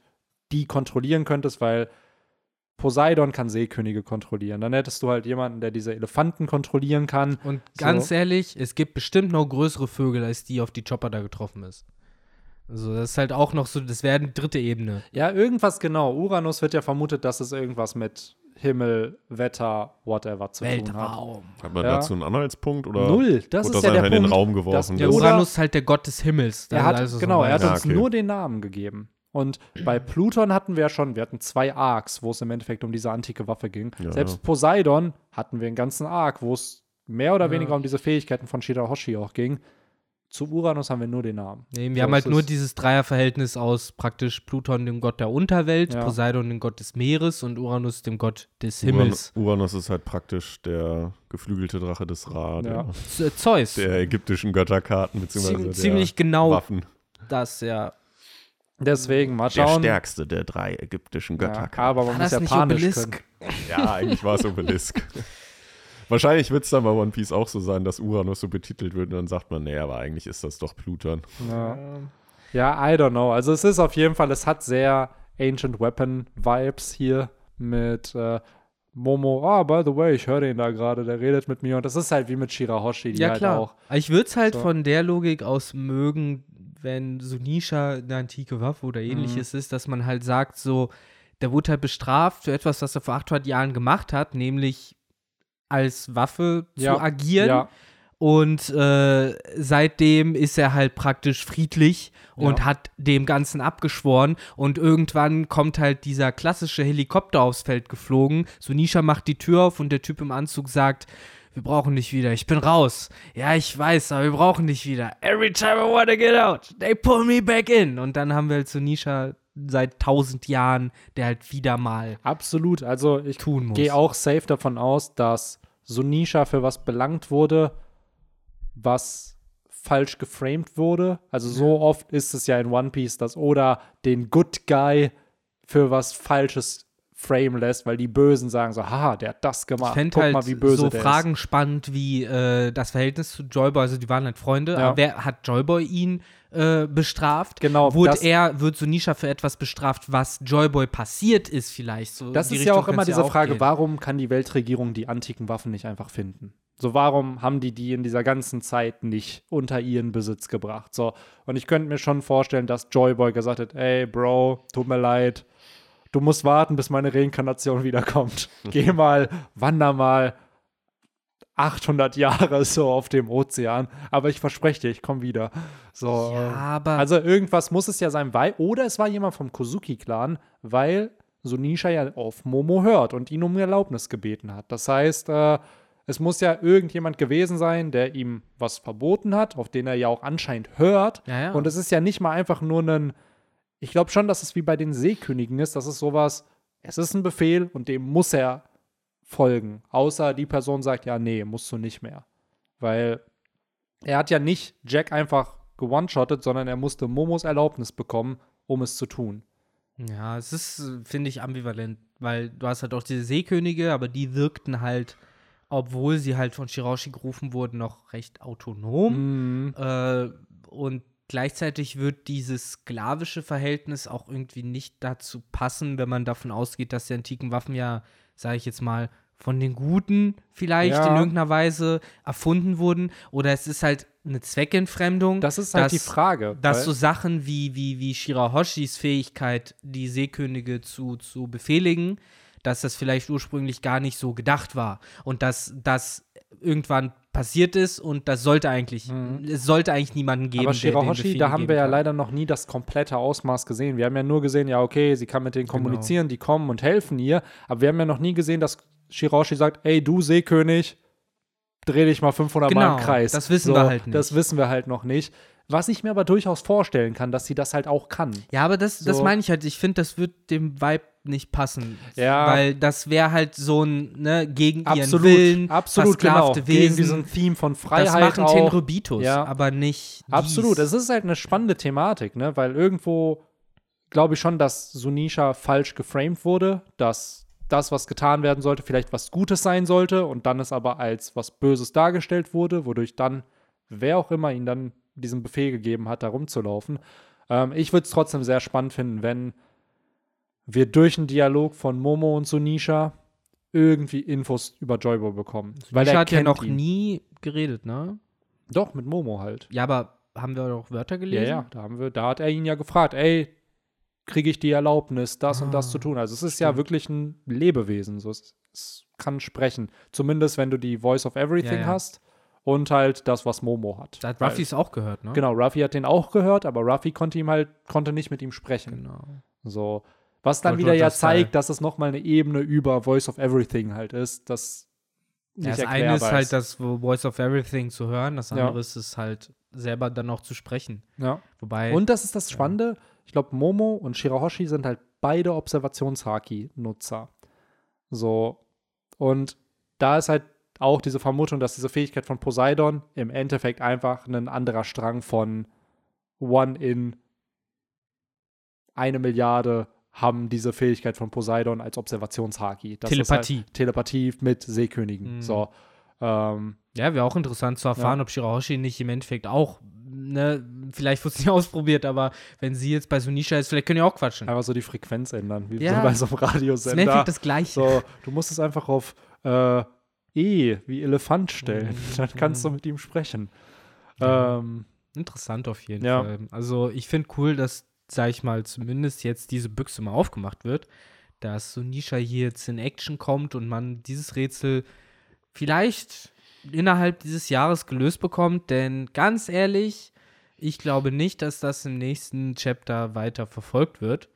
die kontrollieren könntest, weil Poseidon kann Seekönige kontrollieren. Dann hättest du halt jemanden, der diese Elefanten kontrollieren kann. Und ganz So. ehrlich, es gibt bestimmt noch größere Vögel, als die, auf die Chopper da getroffen ist. Also das ist halt auch noch so, das wäre eine dritte Ebene. Ja, irgendwas genau. Uranus wird ja vermutet, dass es irgendwas mit Himmel, Wetter, whatever zu tun hat. Weltraum. Hat man Ja. dazu einen Anhaltspunkt? Oder Null. Das ist ja der einfach in den Punkt. Raum geworfen? Ja, Oder- Uranus ist halt der Gott des Himmels. Er hat, Also so genau, er hat. Ja, uns okay. nur den Namen gegeben. Und bei Pluton hatten wir ja schon, wir hatten zwei Arcs, wo es im Endeffekt um diese antike Waffe ging. Ja, Selbst ja. Poseidon hatten wir einen ganzen Arc, wo es mehr oder Ja. weniger um diese Fähigkeiten von Shirahoshi auch ging. Zu Uranus haben wir nur den Namen. Nee, wir So, haben halt nur dieses Dreierverhältnis aus praktisch Pluton, dem Gott der Unterwelt, Ja. Poseidon, dem Gott des Meeres und Uranus, dem Gott des Uran Himmels. Uranus ist halt praktisch der geflügelte Drache des Ra, der, Ja. Z- Zeus. der ägyptischen Götterkarten, beziehungsweise Ziem der ziemlich genau Waffen. das, ja. Deswegen, mal Der schauen. stärkste der drei ägyptischen Ja, Götterkarten. aber man War muss das nicht japanisch Obelisk? können. Ja, eigentlich war es Obelisk. <laughs> Wahrscheinlich wird es dann bei One Piece auch so sein, dass Uranus so betitelt wird und dann sagt man, nee, aber eigentlich ist das doch Pluton. Ja. ja, I don't know. Also es ist auf jeden Fall, es hat sehr Ancient Weapon Vibes hier mit äh, Momo. Ah, by the way, ich höre den da gerade, der redet mit mir. Und das ist halt wie mit Shirahoshi, die Ja, halt klar. auch. Ich würde es halt So. von der Logik aus mögen, wenn Sunisha eine antike Waffe oder Mhm. ähnliches ist, dass man halt sagt, so, der wurde halt bestraft für etwas, was er vor 800 Jahren gemacht hat, nämlich als Waffe Ja, zu agieren. Ja, Und äh, seitdem ist er halt praktisch friedlich und Ja. hat dem Ganzen abgeschworen. Und irgendwann kommt halt dieser klassische Helikopter aufs Feld geflogen. Sunisha macht die Tür auf und der Typ im Anzug sagt, wir brauchen dich wieder, ich bin raus. Ja, ich weiß, aber wir brauchen dich wieder. Every time I wanna get out, they pull me back in. Und dann haben wir halt Sunisha seit tausend Jahren, der halt wieder mal absolut. Also ich tun muss. gehe auch safe davon aus, dass Sunisha für was belangt wurde, was falsch geframed wurde. Also so oft ist es ja in One Piece, dass Oda den Good Guy für was Falsches frame lässt, weil die Bösen sagen so, haha, der hat das Ich gemacht. fände Guck halt mal, wie böse so Fragen spannend wie äh, das Verhältnis zu Joyboy, also die waren halt Freunde, Ja. aber wer hat Joyboy ihn äh, bestraft? Genau, Wurde er, wird Sunisha für etwas bestraft, was Joyboy passiert ist vielleicht? So ist. Das ist die ja Richtung auch immer diese ja Frage, gehen. warum kann die Weltregierung die antiken Waffen nicht einfach finden? So, warum haben die die in dieser ganzen Zeit nicht unter ihren Besitz gebracht? So, und ich könnte mir schon vorstellen, dass Joyboy gesagt hat, ey, Bro, tut mir leid, du musst warten, bis meine Reinkarnation wiederkommt. <laughs> Geh mal, wander mal 800 Jahre so auf dem Ozean, aber ich verspreche dir, ich komme wieder. So, Ja, ähm, aber also irgendwas muss es ja sein, weil, oder es war jemand vom Kozuki-Clan, weil Sunisha ja auf Momo hört und ihn um Erlaubnis gebeten hat. Das heißt, äh, es muss ja irgendjemand gewesen sein, der ihm was verboten hat, auf den er ja auch anscheinend hört. Ja, ja. Und es ist ja nicht mal einfach nur ein, ich glaube schon, dass es wie bei den Seekönigen ist, das ist sowas, es ist ein Befehl und dem muss er folgen. Außer die Person sagt, ja, nee, musst du nicht mehr. Weil er hat ja nicht Jack einfach gewone-shottet, sondern er musste Momos Erlaubnis bekommen, um es zu tun. Ja, es ist, finde ich, ambivalent, weil du hast halt auch diese Seekönige, aber die wirkten halt, obwohl sie halt von Shirashi gerufen wurden, noch recht autonom. Mhm. Äh, und gleichzeitig wird dieses sklavische Verhältnis auch irgendwie nicht dazu passen, wenn man davon ausgeht, dass die antiken Waffen ja, sage ich jetzt mal, von den Guten vielleicht Ja. in irgendeiner Weise erfunden wurden. Oder es ist halt eine Zweckentfremdung. Das ist halt dass- die Frage. dass so Sachen wie, wie, wie Shirahoshis Fähigkeit, die Seekönige zu, zu befehligen, dass das vielleicht ursprünglich gar nicht so gedacht war. Und dass das irgendwann passiert ist und das sollte eigentlich, es sollte eigentlich niemanden geben, Mhm. Aber Shirahoshi, da haben wir ja kann. leider noch nie das komplette Ausmaß gesehen. Wir haben ja nur gesehen, ja, okay, sie kann mit Genau. denen kommunizieren, die kommen und helfen ihr. Aber wir haben ja noch nie gesehen, dass Shirahoshi sagt, ey, du Seekönig, dreh dich mal 500 Mal Genau, im Kreis. das wissen wir halt nicht. Das wissen wir halt noch nicht. Was ich mir aber durchaus vorstellen kann, dass sie das halt auch kann. Ja, aber das, das So. meine ich halt. Ich finde, das wird dem Vibe nicht passen. Ja. Weil das wäre halt so ein, ne, gegen ihren Absolut, Willen, absolut, genau. versklavte Gegen Wesen. diesen Theme von Freiheit das machen auch. Tenryubitos, Ja. aber nicht Absolut, es ist halt eine spannende Thematik, ne? Weil irgendwo glaube ich schon, dass Sunisha falsch geframed wurde, dass das, was getan werden sollte, vielleicht was Gutes sein sollte und dann es aber als was Böses dargestellt wurde, wodurch dann wer auch immer ihn dann diesen Befehl gegeben hat, da rumzulaufen. Ähm, ich würde es trotzdem sehr spannend finden, wenn wir durch einen Dialog von Momo und Sunisha irgendwie Infos über Joyboy bekommen. Weil Nisha er hat ja noch ihn. nie geredet, ne? Doch, mit Momo halt. Ja, aber haben wir doch Wörter Ja, gelesen? ja, da haben wir, da hat er ihn ja gefragt, ey, kriege ich die Erlaubnis, das und das Ah, zu tun. Also es ist ja stimmt. wirklich ein Lebewesen, so es, es kann sprechen. Zumindest wenn du die Voice of Everything Ja, ja. hast und halt das, was Momo hat. Da hat Ruffy es auch gehört, ne? Genau, Ruffy hat den auch gehört, aber Ruffy konnte ihm halt, konnte nicht mit ihm sprechen. Genau. So. Was dann Dort wieder ja zeigt, dass es nochmal eine Ebene über Voice of Everything halt ist, das Ja, das eine ist erklärbar halt das Voice of Everything zu hören, das Ja. andere ist es halt selber dann noch zu sprechen. Ja. Wobei, Und das ist das Spannende. Ich glaube, Momo und Shirahoshi sind halt beide Observationshaki-Nutzer. So. Und da ist halt auch diese Vermutung, dass diese Fähigkeit von Poseidon im Endeffekt einfach ein anderer Strang von One in eine Milliarde haben diese Fähigkeit von Poseidon als Observationshaki. Das ist Telepathie. Halt Telepathie mit Seekönigen. Mhm. So. Ähm, ja, wäre auch interessant zu erfahren, ob Shirahoshi nicht im Endeffekt auch, ne, vielleicht wurde es nicht <laughs> ausprobiert, aber wenn sie jetzt bei Sunisha ist, vielleicht können die auch quatschen. einfach so die Frequenz ändern, wie Ja. so bei so einem Das ist im Radiosender. Endeffekt das Gleiche. So, du musst es einfach auf äh, E wie Elefant stellen. Mhm. <laughs> Dann kannst du mit ihm sprechen. Ja. Ähm, Interessant auf jeden Ja. Fall. Also ich finde cool, dass, sag ich mal, zumindest jetzt diese Büchse mal aufgemacht wird, dass Sunisha hier jetzt in Action kommt und man dieses Rätsel vielleicht innerhalb dieses Jahres gelöst bekommt, denn ganz ehrlich, ich glaube nicht, dass das im nächsten Chapter weiter verfolgt wird.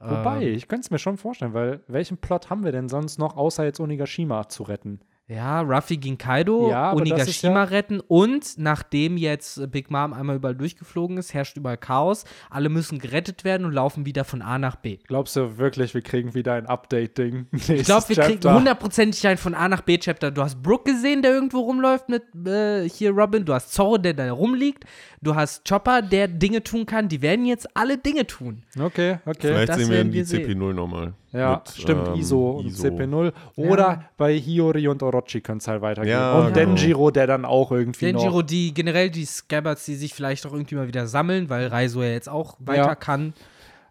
wobei, Ähm, ich könnte es mir schon vorstellen, weil welchen Plot haben wir denn sonst noch, außer jetzt Onigashima zu retten? Ja, Ruffy gegen Kaido, Ja, Onigashima ja- retten und nachdem jetzt Big Mom einmal überall durchgeflogen ist, herrscht überall Chaos. Alle müssen gerettet werden und laufen wieder von A nach B. Glaubst du wirklich, wir kriegen wieder ein Update-Ding? <laughs> Ich glaube, wir kriegen hundertprozentig einen von A nach B Chapter. Du hast Brooke gesehen, der irgendwo rumläuft mit äh, hier Robin. Du hast Zorro, der da rumliegt. Du hast Chopper, der Dinge tun kann. Die werden jetzt alle Dinge tun. Okay, okay. Vielleicht das sehen wir dann die wir sehen. CP0 nochmal. Ja, Mit, stimmt, ähm, ISO und ISO. CP0. Oder bei Hiyori und Orochi könnte es halt weitergehen. Ja, und genau. Denjiro, der dann auch irgendwie Denjiro, noch die generell die Scabbards, die sich vielleicht auch irgendwie mal wieder sammeln, weil Raizo ja jetzt auch weiter Ja. kann.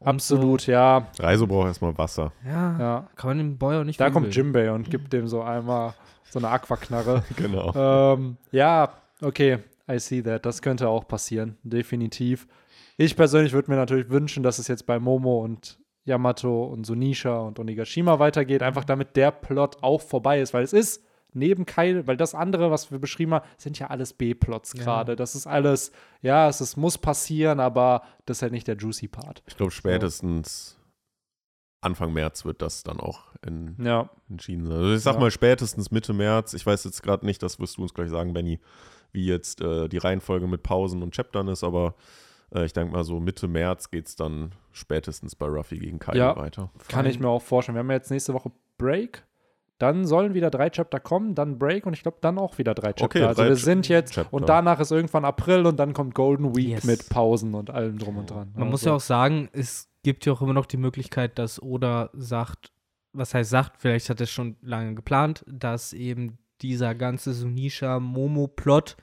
Absolut, ja, Reiso braucht erstmal Wasser. So, ja, ja. kann man dem Boy auch nicht Da verübeln. kommt Jimbei und gibt dem so einmal so eine Aquaknarre. <laughs> Genau. ähm, ja, okay, I see that. Das könnte auch passieren, definitiv. Ich persönlich würde mir natürlich wünschen, dass es jetzt bei Momo und Yamato und Sunisha und Onigashima weitergeht, einfach damit der Plot auch vorbei ist, weil es ist neben Kyle, weil das andere, was wir beschrieben haben, sind ja alles B-Plots Ja. gerade. Das ist alles, ja, es ist, muss passieren, aber das ist halt nicht der juicy Part. Ich glaube, spätestens Anfang März wird das dann auch in, Ja, entschieden sein. Also ich sag Ja. mal spätestens Mitte März. Ich weiß jetzt gerade nicht, das wirst du uns gleich sagen, Benny, wie jetzt äh, die Reihenfolge mit Pausen und Chaptern ist, aber äh, ich denke mal so Mitte März geht es dann spätestens bei Ruffy gegen Kaido Ja. weiter. kann ich mir auch vorstellen. Wir haben ja jetzt nächste Woche Break. Dann sollen wieder drei Chapter kommen, dann Break und ich glaube dann auch wieder drei Chapter. Okay, also drei wir sind jetzt Chapter. und danach ist irgendwann April und dann kommt Golden Week Yes. mit Pausen und allem drum und dran. Man muss Also, ja auch sagen, es gibt ja auch immer noch die Möglichkeit, dass Oda sagt, was heißt sagt, vielleicht hat er es schon lange geplant, dass eben dieser ganze Sunisha-Momo-Plot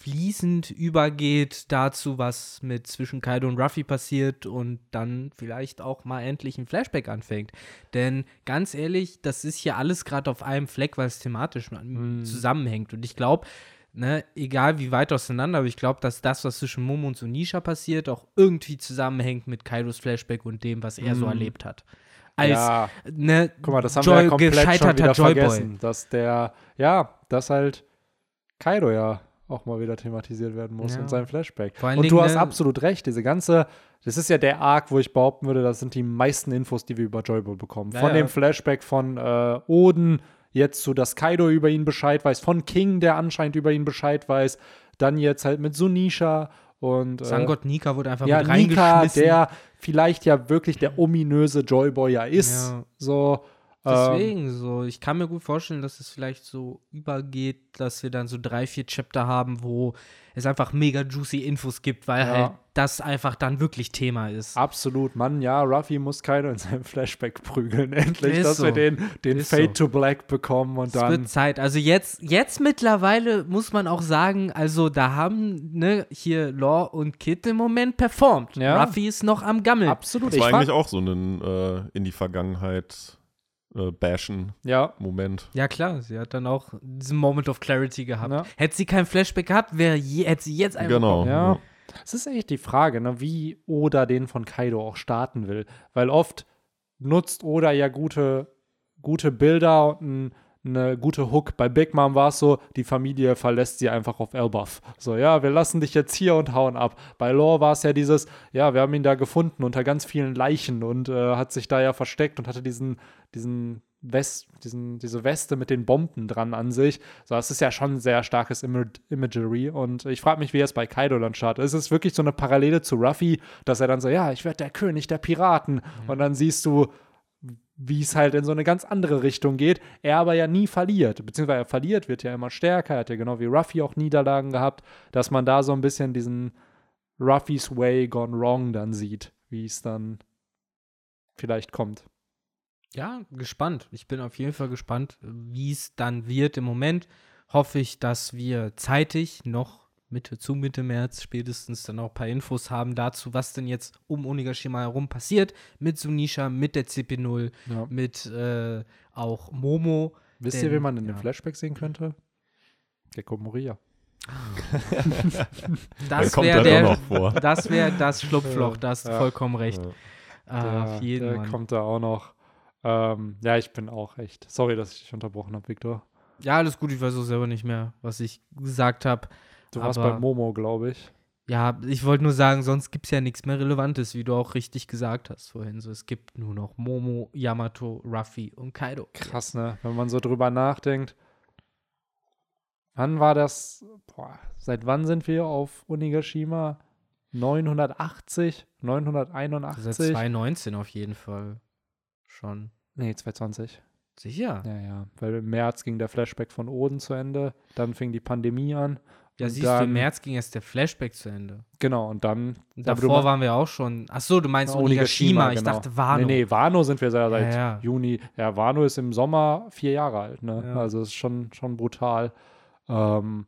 fließend übergeht dazu, was mit zwischen Kaido und Ruffy passiert und dann vielleicht auch mal endlich ein Flashback anfängt. Denn ganz ehrlich, das ist hier alles gerade auf einem Fleck, weil es thematisch Mhm. zusammenhängt. Und ich glaube, ne, egal wie weit auseinander, aber ich glaube, dass das, was zwischen Momo und Sunisha passiert, auch irgendwie zusammenhängt mit Kaidos Flashback und dem, was er so Mhm. erlebt hat. Als ja, ne, guck mal, das haben Joy- wir ja komplett schon wieder vergessen, dass der, ja, dass halt Kaido ja auch mal wieder thematisiert werden muss Ja. und sein Flashback. Und du Dingen, hast ne- absolut recht, diese ganze, das ist ja der Arc, wo ich behaupten würde, das sind die meisten Infos, die wir über Joyboy bekommen. Ja, von dem Flashback von äh, Oden, jetzt zu, dass Kaido über ihn Bescheid weiß, von King, der anscheinend über ihn Bescheid weiß, dann jetzt halt mit Sunisha und äh, Sangott Nika wurde einfach ja, mit Nika, reingeschmissen. der vielleicht ja wirklich der ominöse Joyboy ja ist. Ja. So, ähm, Deswegen so, ich kann mir gut vorstellen, dass es vielleicht so übergeht, dass wir dann so drei, vier Chapter haben, wo es einfach mega juicy Infos gibt, weil Ja. halt das einfach dann wirklich Thema ist. Absolut, Mann, ja, Ruffy muss Kaido in seinem Flashback prügeln, <laughs> endlich, Ist dass wir so. den, den Ist Fade so. to Black bekommen und Es dann. wird Zeit. Also jetzt, jetzt mittlerweile muss man auch sagen, also da haben ne, hier Law und Kid im Moment performt. Ja. Ruffy ist noch am Gammeln. Absolut, Das ich war frag, eigentlich auch so ein äh, in die Vergangenheit äh, bashen Ja, Moment. Ja, klar, sie hat dann auch diesen Moment of Clarity gehabt. Ja. Hätte sie kein Flashback gehabt, wäre je, hätte sie jetzt einfach. Genau. ja. Es ist echt die Frage, ne, wie Oda den von Kaido auch starten will. Weil oft nutzt Oda ja gute, gute Bilder und ein, eine gute Hook. Bei Big Mom war es so, die Familie verlässt sie einfach auf Elbaf. So, ja, wir lassen dich jetzt hier und hauen ab. Bei Law war es ja dieses, ja, wir haben ihn da gefunden unter ganz vielen Leichen und äh, hat sich da ja versteckt und hatte diesen, diesen West, diesen, diese Weste mit den Bomben dran an sich. So, das ist ja schon ein sehr starkes Ima Imagery. Und ich frage mich, wie es bei Kaido dann startet. Ist es wirklich so eine Parallele zu Ruffy, dass er dann so, ja, ich werde der König der Piraten. Und dann siehst du, wie es halt in so eine ganz andere Richtung geht. Er aber ja nie verliert. Beziehungsweise er verliert, wird ja immer stärker. Er hat ja genau wie Ruffy auch Niederlagen gehabt, dass man da so ein bisschen diesen Ruffys Way gone wrong dann sieht, wie es dann vielleicht kommt. Ja, gespannt. Ich bin auf jeden Fall gespannt, wie es dann wird. Im Moment hoffe ich, dass wir zeitig noch Mitte zu Mitte März spätestens dann auch ein paar Infos haben dazu, was denn jetzt um Onigashima herum passiert. Mit Sunisha, mit der CP0, Ja. mit äh, auch Momo. Wisst Denn- ihr, wen man in ja. dem Flashback sehen könnte? Gecko Moria. <laughs> Das kommt wäre der, auch noch vor. <laughs> das wäre das Schlupfloch, da hast du Ja. vollkommen recht. Ja. Ah, der, auf jeden der Fall. kommt da auch noch. Ähm, ja, ich bin auch echt. Sorry, dass ich dich unterbrochen habe, Victor. Ja, alles gut, ich weiß auch selber nicht mehr, was ich gesagt habe. Du warst bei Momo, glaube ich. Ja, ich wollte nur sagen, sonst gibt es ja nichts mehr Relevantes, wie du auch richtig gesagt hast vorhin. So, es gibt nur noch Momo, Yamato, Ruffy und Kaido. Krass, ne? Wenn man so drüber nachdenkt. Wann war das? Boah, seit wann sind wir auf Onigashima? 980? Seit 981? 2019 auf jeden Fall schon. Nee, 220. Sicher. Ja, ja. Weil im März ging der Flashback von Oden zu Ende. Dann fing die Pandemie an. Ja, Und siehst du, dann- im März ging erst der Flashback zu Ende. Genau, und dann. Und du davor waren wir auch schon. Ach so, du meinst Ja, Onigashima. Ich genau. dachte Wano. Nee, nee, Wano sind wir ja seit Ja, ja. Juni. Ja, Wano ist im Sommer vier Jahre alt, ne? Ja. Also ist schon, schon brutal. Ähm,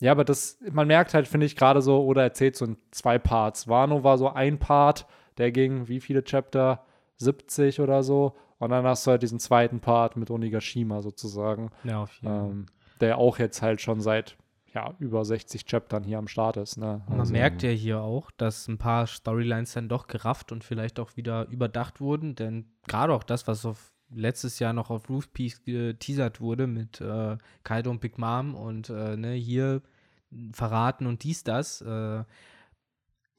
ja, aber das, man merkt halt, finde ich, gerade so, oder erzählt so in zwei Parts. Wano war so ein Part, der ging, wie viele Chapter? 70 oder so. Und dann hast du halt diesen zweiten Part mit Onigashima sozusagen, Ja, auf jeden Fall. ähm, der auch jetzt halt schon seit ja, über 60 Chaptern hier am Start ist. Ne? Man Also, merkt ja hier auch, dass ein paar Storylines dann doch gerafft und vielleicht auch wieder überdacht wurden, denn gerade auch das, was auf letztes Jahr noch auf Roof Peaks geteasert wurde mit äh, Kaido und Big Mom und äh, ne, hier verraten und dies, das. Äh,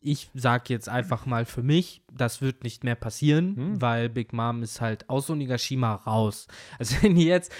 ich sag jetzt einfach mal für mich, das wird nicht mehr passieren, Hm. weil Big Mom ist halt aus Onigashima raus. Also wenn die jetzt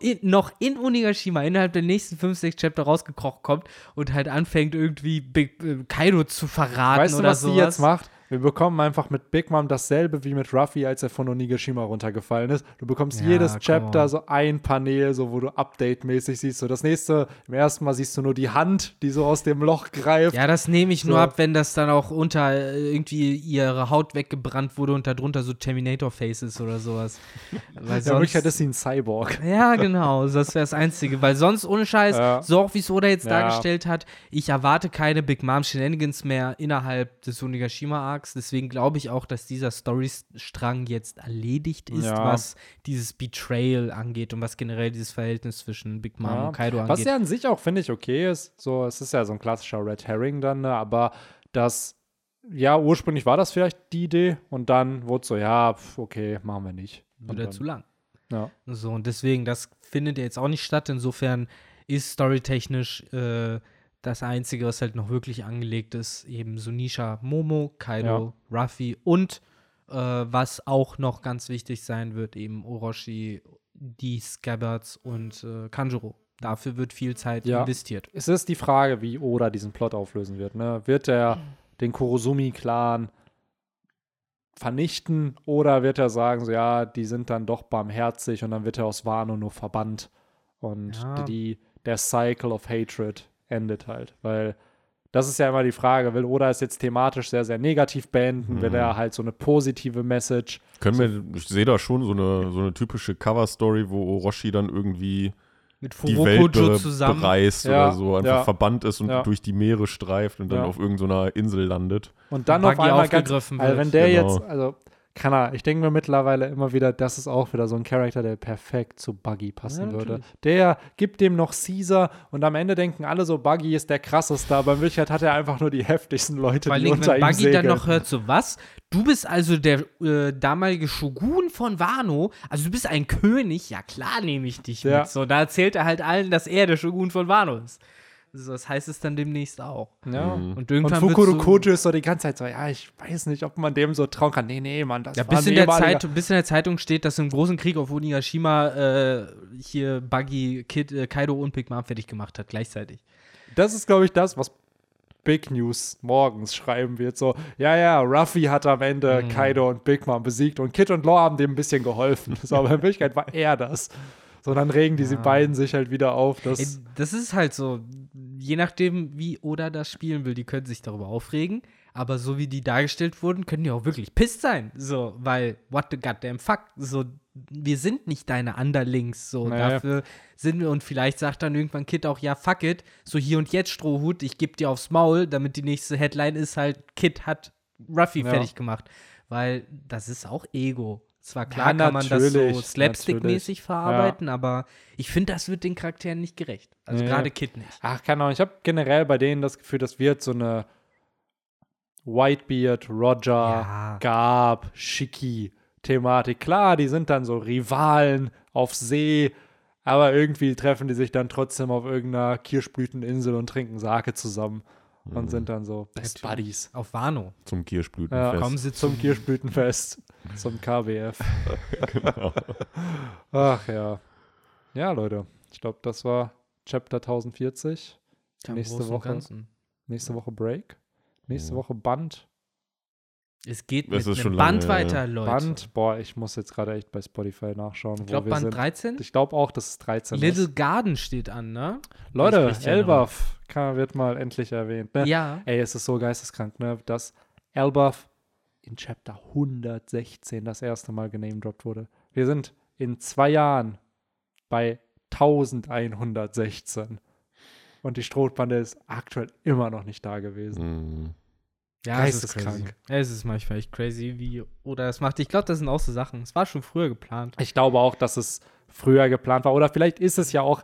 in, noch in Onigashima innerhalb der nächsten 5, 6 Chapter rausgekrochen kommt und halt anfängt irgendwie Big, äh, Kaido zu verraten Weißt du, oder was sowas. sie jetzt macht? Wir bekommen einfach mit Big Mom dasselbe wie mit Ruffy, als er von Onigashima runtergefallen ist. Du bekommst Ja, jedes Chapter on. so ein Panel, so wo du update-mäßig siehst. So das nächste, im ersten Mal siehst du nur die Hand, die so aus dem Loch greift. Ja, das nehme ich nur So. ab, wenn das dann auch unter äh, irgendwie ihre Haut weggebrannt wurde und darunter so Terminator-Face ist oder sowas. <laughs> Weil In Wirklichkeit sonst, ist sie ein Cyborg. ja, genau, das wäre das Einzige. Weil sonst, ohne Scheiß, Ja. so auch wie es Oda jetzt Ja. dargestellt hat, ich erwarte keine Big Mom Shenanigans mehr innerhalb des Onigashima-Arcs. Deswegen glaube ich auch, dass dieser Storystrang jetzt erledigt ist, Ja. was dieses Betrayal angeht und was generell dieses Verhältnis zwischen Big Mom Ja. und Kaido angeht. Was ja an sich auch, finde ich, okay ist. So, es ist ja so ein klassischer Red Herring dann, ne? aber das, ja, ursprünglich war das vielleicht die Idee und dann wurde so, ja, pf, okay, machen wir nicht. Und Wieder dann, zu lang. Ja. So, und deswegen, das findet ja jetzt auch nicht statt. Insofern ist storytechnisch äh, das Einzige, was halt noch wirklich angelegt ist, eben Sunisha Momo, Kaido, Ruffy und äh, was auch noch ganz wichtig sein wird, eben Orochi, die Scabbards und äh, Kanjuro. Dafür wird viel Zeit Ja. investiert. Es ist die Frage, wie Oda diesen Plot auflösen wird. Ne? Wird er den Kurosumi-Clan vernichten oder wird er sagen, so, ja, die sind dann doch barmherzig und dann wird er aus Wano nur verbannt und Ja. die, der Cycle of Hatred endet halt, weil das ist ja immer die Frage, will Oda es jetzt thematisch sehr, sehr negativ beenden, will Mhm. er halt so eine positive Message Können wir, ich sehe da schon so eine, so eine typische Cover-Story, wo Orochi dann irgendwie Mit die Welt Furokojo be zusammen. bereist Ja, oder so, einfach ja. verbannt ist und Ja. durch die Meere streift und dann Ja. auf irgendeiner Insel landet. und dann Buggy auf einmal ganz, also wird. wenn der Genau. jetzt, also kann er, ich denke mir mittlerweile immer wieder, das ist auch wieder so ein Charakter, der perfekt zu Buggy passen Ja, würde. Der gibt dem noch Caesar und am Ende denken alle so, Buggy ist der krasseste, aber in Wirklichkeit hat er einfach nur die <laughs> heftigsten Leute, Vor die allem, unter wenn ihm Buggy segeln. dann noch hört, so was? Du bist also der äh, damalige Shogun von Wano, also du bist ein König, ja klar nehme ich dich Ja. mit. So, da erzählt er halt allen, dass er der Shogun von Wano ist. Also, das heißt es dann demnächst auch. ja. Mhm. Und Und irgendwann Fukuro wird's Kojo ist so die ganze Zeit so, ja, ich weiß nicht, ob man dem so trauen kann. Nee, nee, Mann, das ja, war bis ein in, der Zeit, bis in der Zeitung steht, dass im großen Krieg auf Onigashima äh, hier Buggy, Kid, äh, Kaido und Big Mom fertig gemacht hat, gleichzeitig. Das ist, glaube ich, das, was Big News morgens schreiben wird. So, ja, ja, Ruffy hat am Ende Mhm. Kaido und Big Mom besiegt und Kid und Law haben dem ein bisschen geholfen. So, aber in Wirklichkeit war er das. So, dann regen diese Ja. beiden sich halt wieder auf. Dass, Ey, das ist halt so, je nachdem, wie Oda das spielen will, die können sich darüber aufregen, aber so wie die dargestellt wurden, können die auch wirklich pisst sein. So, weil, what the goddamn fuck? So, wir sind nicht deine Underlings, so, Naja. dafür sind wir, und vielleicht sagt dann irgendwann Kid auch, ja, fuck it, so hier und jetzt Strohhut, ich geb dir aufs Maul, damit die nächste Headline ist halt, Kid hat Ruffy Ja. fertig gemacht. Weil das ist auch Ego. Zwar klar Ja, kann man das so slapstick-mäßig verarbeiten, aber ich finde, das wird den Charakteren nicht gerecht. Also Nee. gerade Kid nicht. ach, keine Ahnung, ich habe generell bei denen das Gefühl, das wird so eine Whitebeard, Roger, Ja. Gab, Shiki Thematik. Klar, die sind dann so Rivalen auf See, aber irgendwie treffen die sich dann trotzdem auf irgendeiner Kirschblüteninsel und trinken Sake zusammen und sind dann so Best. Buddies. Auf Wano. Zum Ja, Kirschblütenfest. Kommen sie Zum zum Kirschblütenfest, zum KBF. <laughs> genau. Ach ja. Ja, Leute, ich glaube, das war Chapter 1040. im nächste Woche. Ganzen. Nächste Woche Break. Nächste Mhm. Woche Band. Es geht Das mit einem schon lange, Band ja. weiter, Leute. Band, boah, ich muss jetzt gerade echt bei Spotify nachschauen, ich glaube, Band sind. 13. Ich glaube auch, dass es 13 Little ist. Garden steht an, ne? Leute, ja Elbaf kann, wird mal endlich erwähnt. Ne? Ja. Ey, es ist so geisteskrank, ne? dass Elbaf in Chapter 116 das erste Mal genamedroppt wurde. Wir sind in zwei Jahren bei 1116. Und die Strohbande ist aktuell immer noch nicht da gewesen. Mhm. Ja, es ist crazy. Es ist manchmal echt crazy, wie oder es macht. Ich glaube, das sind auch so Sachen. Es war schon früher geplant. Ich glaube auch, dass es früher geplant war. Oder vielleicht ist es ja auch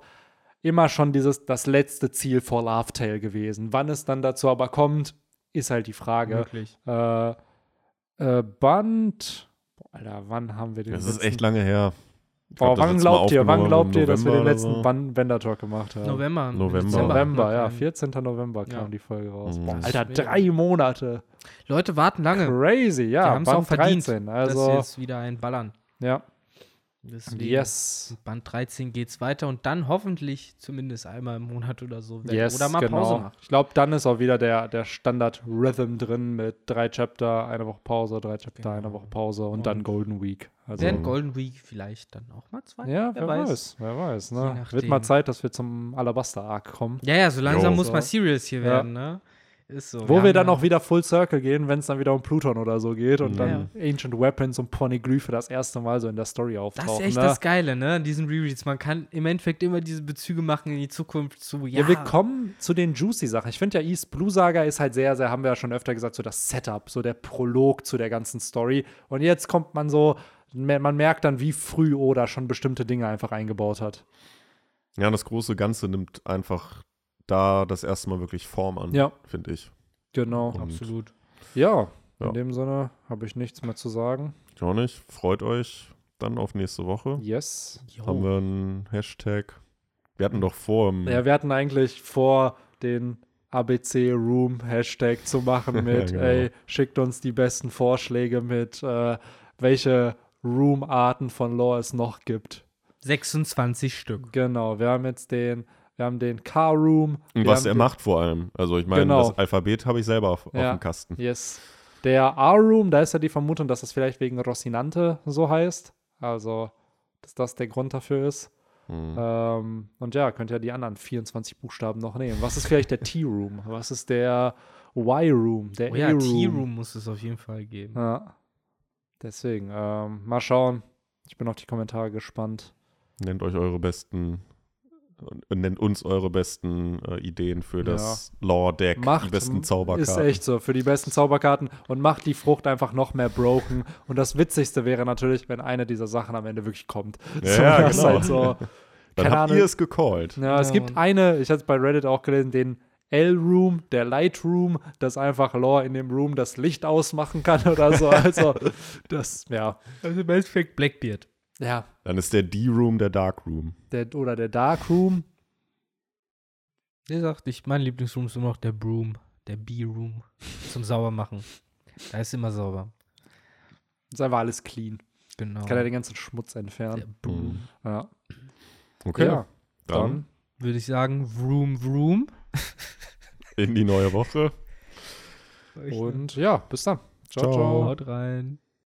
immer schon dieses das letzte Ziel vor Love Tale gewesen. Wann es dann dazu aber kommt, ist halt die Frage. Wirklich. Äh, äh, Band. Boah, Alter, wann haben wir den Das ist letzten- echt lange her. Ich Boah, glaub, wann glaubt ihr, wann glaubt ihr, dass wir den letzten oder so? Ban- Bender Talk gemacht haben? November. November. November, ja, Noch kein- 14. November kam Ja. die Folge raus. Mhm. Boah, Alter, ist drei Monate. Leute warten lange. Crazy, Die ja. haben es auch Band verdient, 13. dass sie Also, jetzt wieder einen ballern. ja. Deswegen, Yes. Band 13 geht's weiter und dann hoffentlich zumindest einmal im Monat oder so. wenn- Yes, oder mal genau. Pause macht. Ich glaube, dann ist auch wieder der, der Standard-Rhythm drin mit drei Chapter, eine Woche Pause, drei Chapter, Genau. eine Woche Pause und, dann Und Golden Week. Also, Während Golden Week vielleicht dann auch mal zwei. ja, wer, weiß. wer weiß. Ne? Wird mal Zeit, dass wir zum Alabaster-Arc kommen. Ja, ja, so langsam Jo. muss mal Serious hier Ja. werden, ne? Ist so. Wo wir haben dann ja- auch wieder Full Circle gehen, wenn es dann wieder um Pluton oder so geht und Ja. dann Ancient Weapons und Poneglyphe das erste Mal so in der Story Das auftauchen. ist echt ne? das Geile, ne? An diesen Rereads. Man kann im Endeffekt immer diese Bezüge machen in die Zukunft zu, ja. Ja, wir kommen zu den Juicy-Sachen. Ich finde ja, East Blue Saga ist halt sehr, sehr, haben wir ja schon öfter gesagt, so das Setup, so der Prolog zu der ganzen Story. Und jetzt kommt man so, man merkt dann, wie früh Oda schon bestimmte Dinge einfach eingebaut hat. Ja, das große Ganze nimmt einfach da das erste Mal wirklich Form an, Ja, finde ich. genau. Und- Absolut. Ja, Ja. in dem Sinne habe ich nichts mehr zu sagen. Ich auch nicht. Freut euch dann auf nächste Woche. Yes. Haben wir einen Hashtag. Wir hatten doch vor, im- Ja, wir hatten eigentlich vor, den ABC Room Hashtag zu machen <laughs> mit, genau. ey, schickt uns die besten Vorschläge mit, äh, welche Room-Arten von Lore es noch gibt. 26 Stück. Genau, wir haben jetzt den, wir haben den Car-Room. und wir was er macht vor allem. Also ich meine, Genau. das Alphabet habe ich selber auf, auf Ja. dem Kasten. Yes. Der R-Room, da ist ja die Vermutung, dass das vielleicht wegen Rocinante so heißt. Also, dass das der Grund dafür ist. Hm. Ähm, und ja, könnt ihr die anderen 24 Buchstaben noch nehmen. Was ist vielleicht der T-Room? Was ist der Y-Room? Der Oh ja, A-Room? T-Room muss es auf jeden Fall geben. Ja. Deswegen, ähm, mal schauen. Ich bin auf die Kommentare gespannt. Nennt euch eure besten, äh, nennt uns eure besten äh, Ideen für das Lore-Deck, Macht, die besten Zauberkarten. Ist echt so, für die besten Zauberkarten und macht die Frucht einfach noch mehr broken. Und das Witzigste wäre natürlich, wenn eine dieser Sachen am Ende wirklich kommt. Ja, <laughs> so, ja, das ist genau. halt so. Dann habt Ahnung. ihr es gecallt. Ja, es Ja, gibt Mann. eine, ich hatte es bei Reddit auch gelesen, den L-Room, der Light-Room, dass einfach Lore in dem Room das Licht ausmachen kann oder so. Also, <laughs> das, ja. Also im Endeffekt Blackbeard. Ja, Dann ist der D-Room der Dark Room. der, oder der Dark Room. Der sagt, ich, mein Lieblingsroom ist immer noch der Broom, der B-Room zum Saubermachen. Da ist immer sauber. Ist einfach alles clean. Genau. Kann er den ganzen Schmutz der entfernen. Broom. Ja. Okay, ja, dann, dann. Würde ich sagen, Vroom, Vroom. in die neue Woche. Und ja, bis dann. ciao. Ciao. ciao. Haut rein.